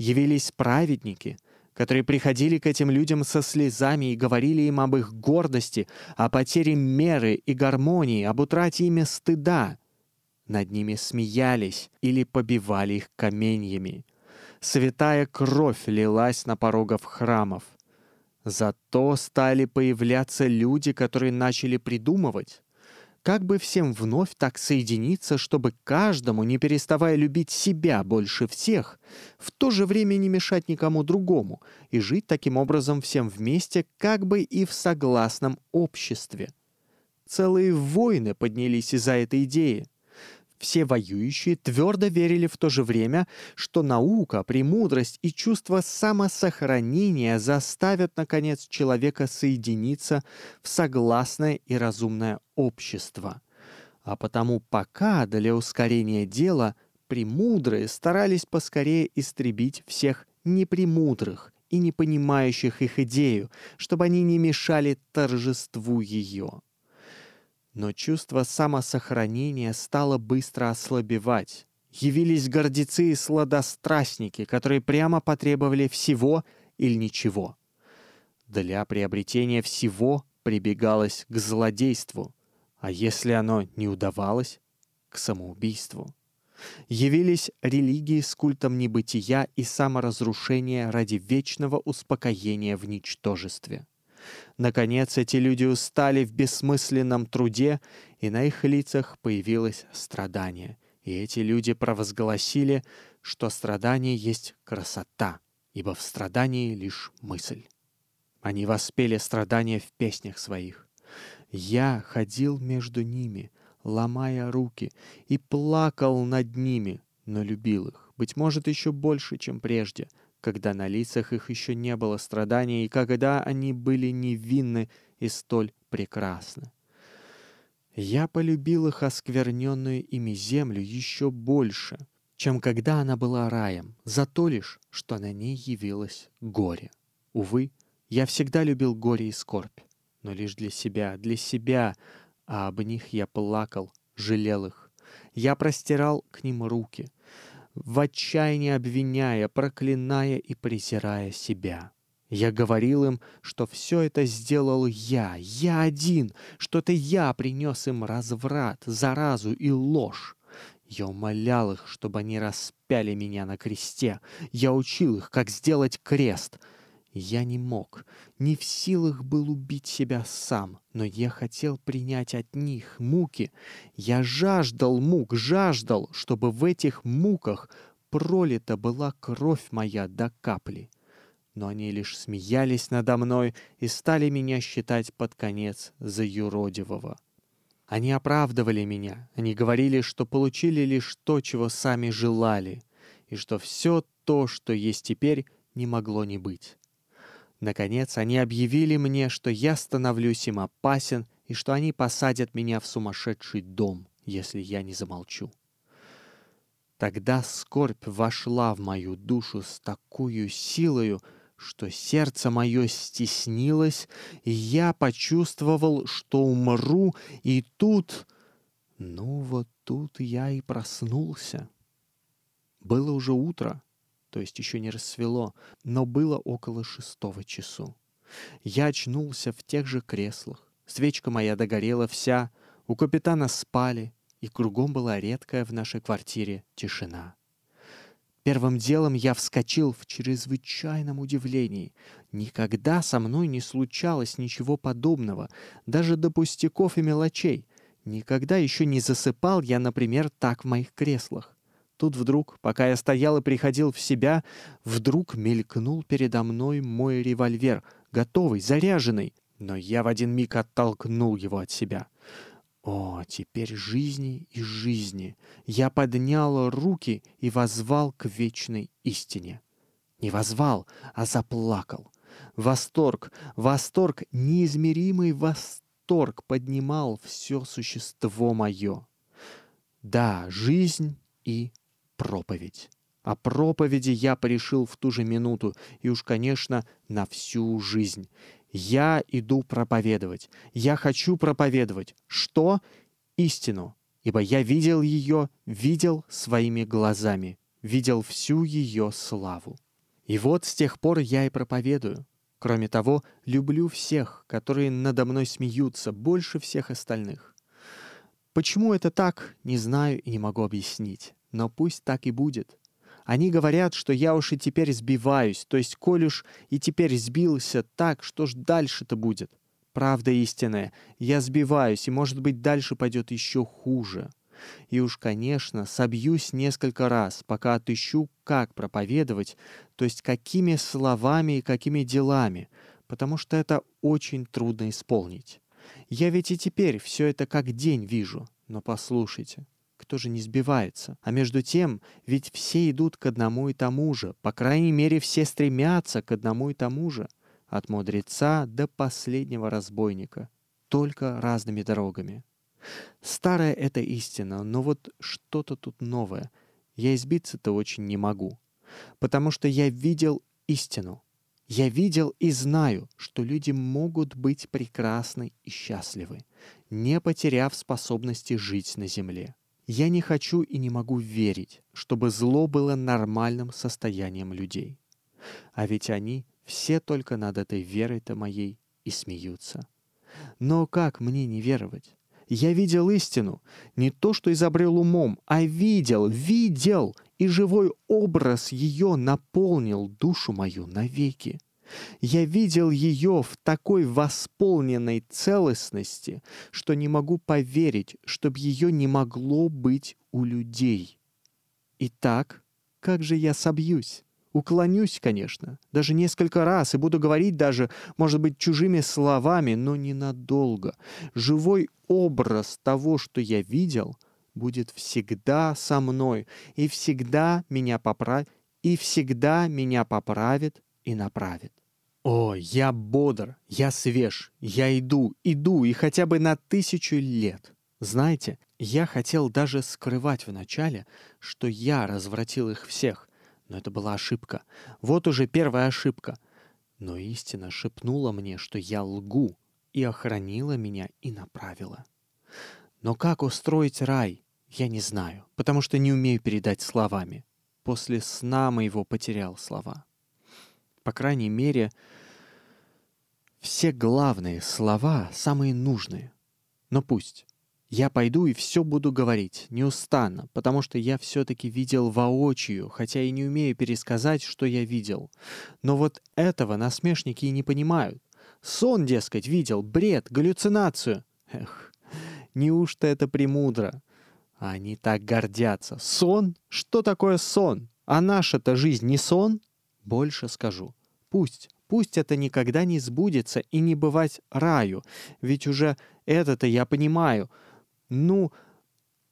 явились праведники, которые приходили к этим людям со слезами и говорили им об их гордости, о потере меры и гармонии, об утрате ими стыда. Над ними смеялись или побивали их каменьями. Святая кровь лилась на порогов храмов. Зато стали появляться люди, которые начали придумывать, как бы всем вновь так соединиться, чтобы каждому, не переставая любить себя больше всех, в то же время не мешать никому другому и жить таким образом всем вместе, как бы и в согласном обществе. Целые войны поднялись из-за этой идеи — все воюющие твердо верили в то же время, что наука, премудрость и чувство самосохранения заставят, наконец, человека соединиться в согласное и разумное общество. А потому пока для ускорения дела премудрые старались поскорее истребить всех непремудрых и не понимающих их идею, чтобы они не мешали торжеству ее. Но чувство самосохранения стало быстро ослабевать. Явились гордецы и сладострастники, которые прямо потребовали всего или ничего. Для приобретения всего прибегалось к злодейству, а если оно не удавалось — к самоубийству. Явились религии с культом небытия и саморазрушения ради вечного успокоения в ничтожестве. Наконец эти люди устали в бессмысленном труде, и на их лицах появилось страдание. И эти люди провозгласили, что страдание есть красота, ибо в страдании лишь мысль. Они воспели страдания в песнях своих. Я ходил между ними, ломая руки, и плакал над ними, но любил их, быть может, еще больше, чем прежде, когда на лицах их еще не было страданий и когда они были невинны и столь прекрасны. Я полюбил их оскверненную ими землю еще больше, чем когда она была раем, за то лишь, что на ней явилось горе. Увы, я всегда любил горе и скорбь, но лишь для себя, для себя, а об них я плакал, жалел их. Я простирал к ним руки — в отчаянии обвиняя, проклиная и презирая себя. Я говорил им, что все это сделал я, я один, что это я принес им разврат, заразу и ложь. Я умолял их, чтобы они распяли меня на кресте. Я учил их, как сделать крест — я не мог, не в силах был убить себя сам, но я хотел принять от них муки. Я жаждал мук, жаждал, чтобы в этих муках пролита была кровь моя до капли. Но они лишь смеялись надо мной и стали меня считать под конец за юродивого. Они оправдывали меня, они говорили, что получили лишь то, чего сами желали, и что все то, что есть теперь, не могло не быть. Наконец, они объявили мне, что я становлюсь им опасен и что они посадят меня в сумасшедший дом, если я не замолчу. Тогда скорбь вошла в мою душу с такой силою, что сердце мое стеснилось, и я почувствовал, что умру, и тут Ну вот тут я и проснулся. Было уже утро, то есть еще не рассвело, но было около шестого часу. Я очнулся в тех же креслах. Свечка моя догорела вся, у капитана спали, и кругом была редкая в нашей квартире тишина. Первым делом я вскочил в чрезвычайном удивлении. Никогда со мной не случалось ничего подобного, даже до пустяков и мелочей. Никогда еще не засыпал я, например, так в моих креслах. Тут вдруг, пока я стоял и приходил в себя, вдруг мелькнул передо мной мой револьвер, готовый, заряженный. Но я в один миг оттолкнул его от себя. О, теперь жизни и жизни. Я поднял руки и возвал к вечной истине. Не возвал, а заплакал. Восторг, восторг, неизмеримый восторг поднимал все существо мое. Да, жизнь и проповедь. О проповеди я порешил в ту же минуту, и уж, конечно, на всю жизнь. Я иду проповедовать. Я хочу проповедовать. Что? Истину. Ибо я видел ее, видел своими глазами, видел всю ее славу. И вот с тех пор я и проповедую. Кроме того, люблю всех, которые надо мной смеются, больше всех остальных. Почему это так, не знаю и не могу объяснить. Но пусть так и будет. Они говорят, что я уж и теперь сбиваюсь, то есть, коль уж и теперь сбился так, что ж дальше-то будет? Правда истинная, я сбиваюсь, и, может быть, дальше пойдет еще хуже. И уж, конечно, собьюсь несколько раз, пока отыщу, как проповедовать, то есть какими словами и какими делами, потому что это очень трудно исполнить. Я ведь и теперь все это как день вижу, но послушайте, кто же не сбивается. А между тем, ведь все идут к одному и тому же, по крайней мере, все стремятся к одному и тому же, от мудреца до последнего разбойника, только разными дорогами. Старая это истина, но вот что-то тут новое. Я избиться-то очень не могу, потому что я видел истину. Я видел и знаю, что люди могут быть прекрасны и счастливы, не потеряв способности жить на земле. Я не хочу и не могу верить, чтобы зло было нормальным состоянием людей. А ведь они все только над этой верой-то моей и смеются. Но как мне не веровать? Я видел истину, не то что изобрел умом, а видел, видел, и живой образ ее наполнил душу мою навеки. Я видел ее в такой восполненной целостности, что не могу поверить, чтоб ее не могло быть у людей. Итак, как же я собьюсь? Уклонюсь, конечно, даже несколько раз, и буду говорить даже, может быть, чужими словами, но ненадолго. Живой образ того, что я видел, будет всегда со мной, и всегда меня поправит, и всегда меня поправит и направит. О, я бодр, я свеж, я иду, иду, и хотя бы на тысячу лет. Знаете, я хотел даже скрывать вначале, что я развратил их всех, но это была ошибка. Вот уже первая ошибка. Но истина шепнула мне, что я лгу, и охранила меня и направила. Но как устроить рай, я не знаю, потому что не умею передать словами. После сна моего потерял слова. По крайней мере, все главные слова самые нужные. Но пусть. Я пойду и все буду говорить, неустанно, потому что я все-таки видел воочию, хотя и не умею пересказать, что я видел. Но вот этого насмешники и не понимают. Сон, дескать, видел, бред, галлюцинацию. Эх, неужто это премудро? Они так гордятся. Сон? Что такое сон? А наша-то жизнь не сон? Больше скажу. Пусть, пусть это никогда не сбудется и не бывать раю, ведь уже это-то я понимаю. Ну,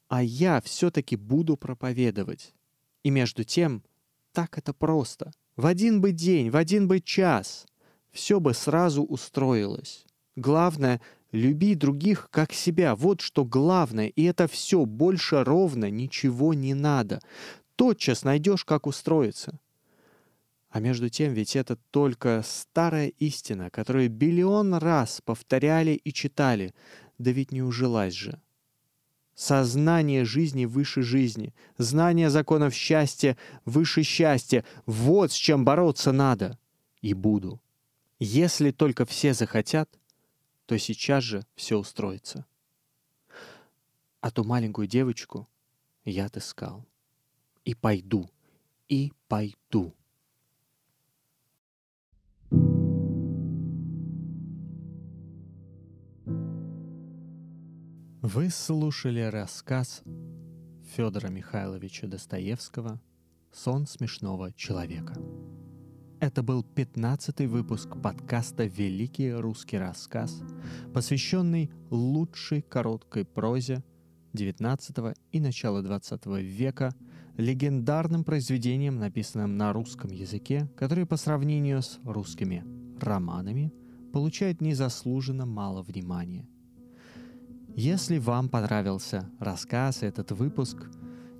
а я все-таки буду проповедовать. И между тем, так это просто. В один бы день, в один бы час все бы сразу устроилось. Главное — люби других как себя. Вот что главное. И это все больше ровно ничего не надо. Тотчас найдешь, как устроиться. А между тем ведь это только старая истина, которую биллион раз повторяли и читали, да ведь не ужилась же. Сознание жизни выше жизни, знание законов счастья выше счастья. Вот с чем бороться надо. И буду. Если только все захотят, то сейчас же все устроится. А ту маленькую девочку я отыскал. И пойду, и пойду. Вы слушали рассказ Федора Михайловича Достоевского «Сон смешного человека». Это был 15 выпуск подкаста «Великий русский рассказ», посвященный лучшей короткой прозе XIX и начала XX века, легендарным произведениям, написанным на русском языке, которые по сравнению с русскими романами получают незаслуженно мало внимания – если вам понравился рассказ и этот выпуск,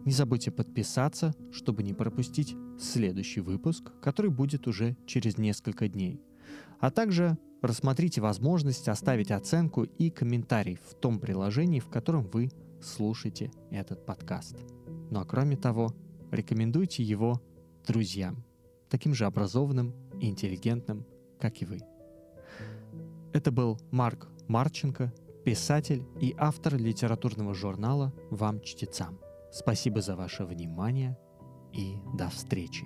не забудьте подписаться, чтобы не пропустить следующий выпуск, который будет уже через несколько дней. А также рассмотрите возможность оставить оценку и комментарий в том приложении, в котором вы слушаете этот подкаст. Ну а кроме того, рекомендуйте его друзьям, таким же образованным и интеллигентным, как и вы. Это был Марк Марченко – писатель и автор литературного журнала «Вам чтецам». Спасибо за ваше внимание и до встречи.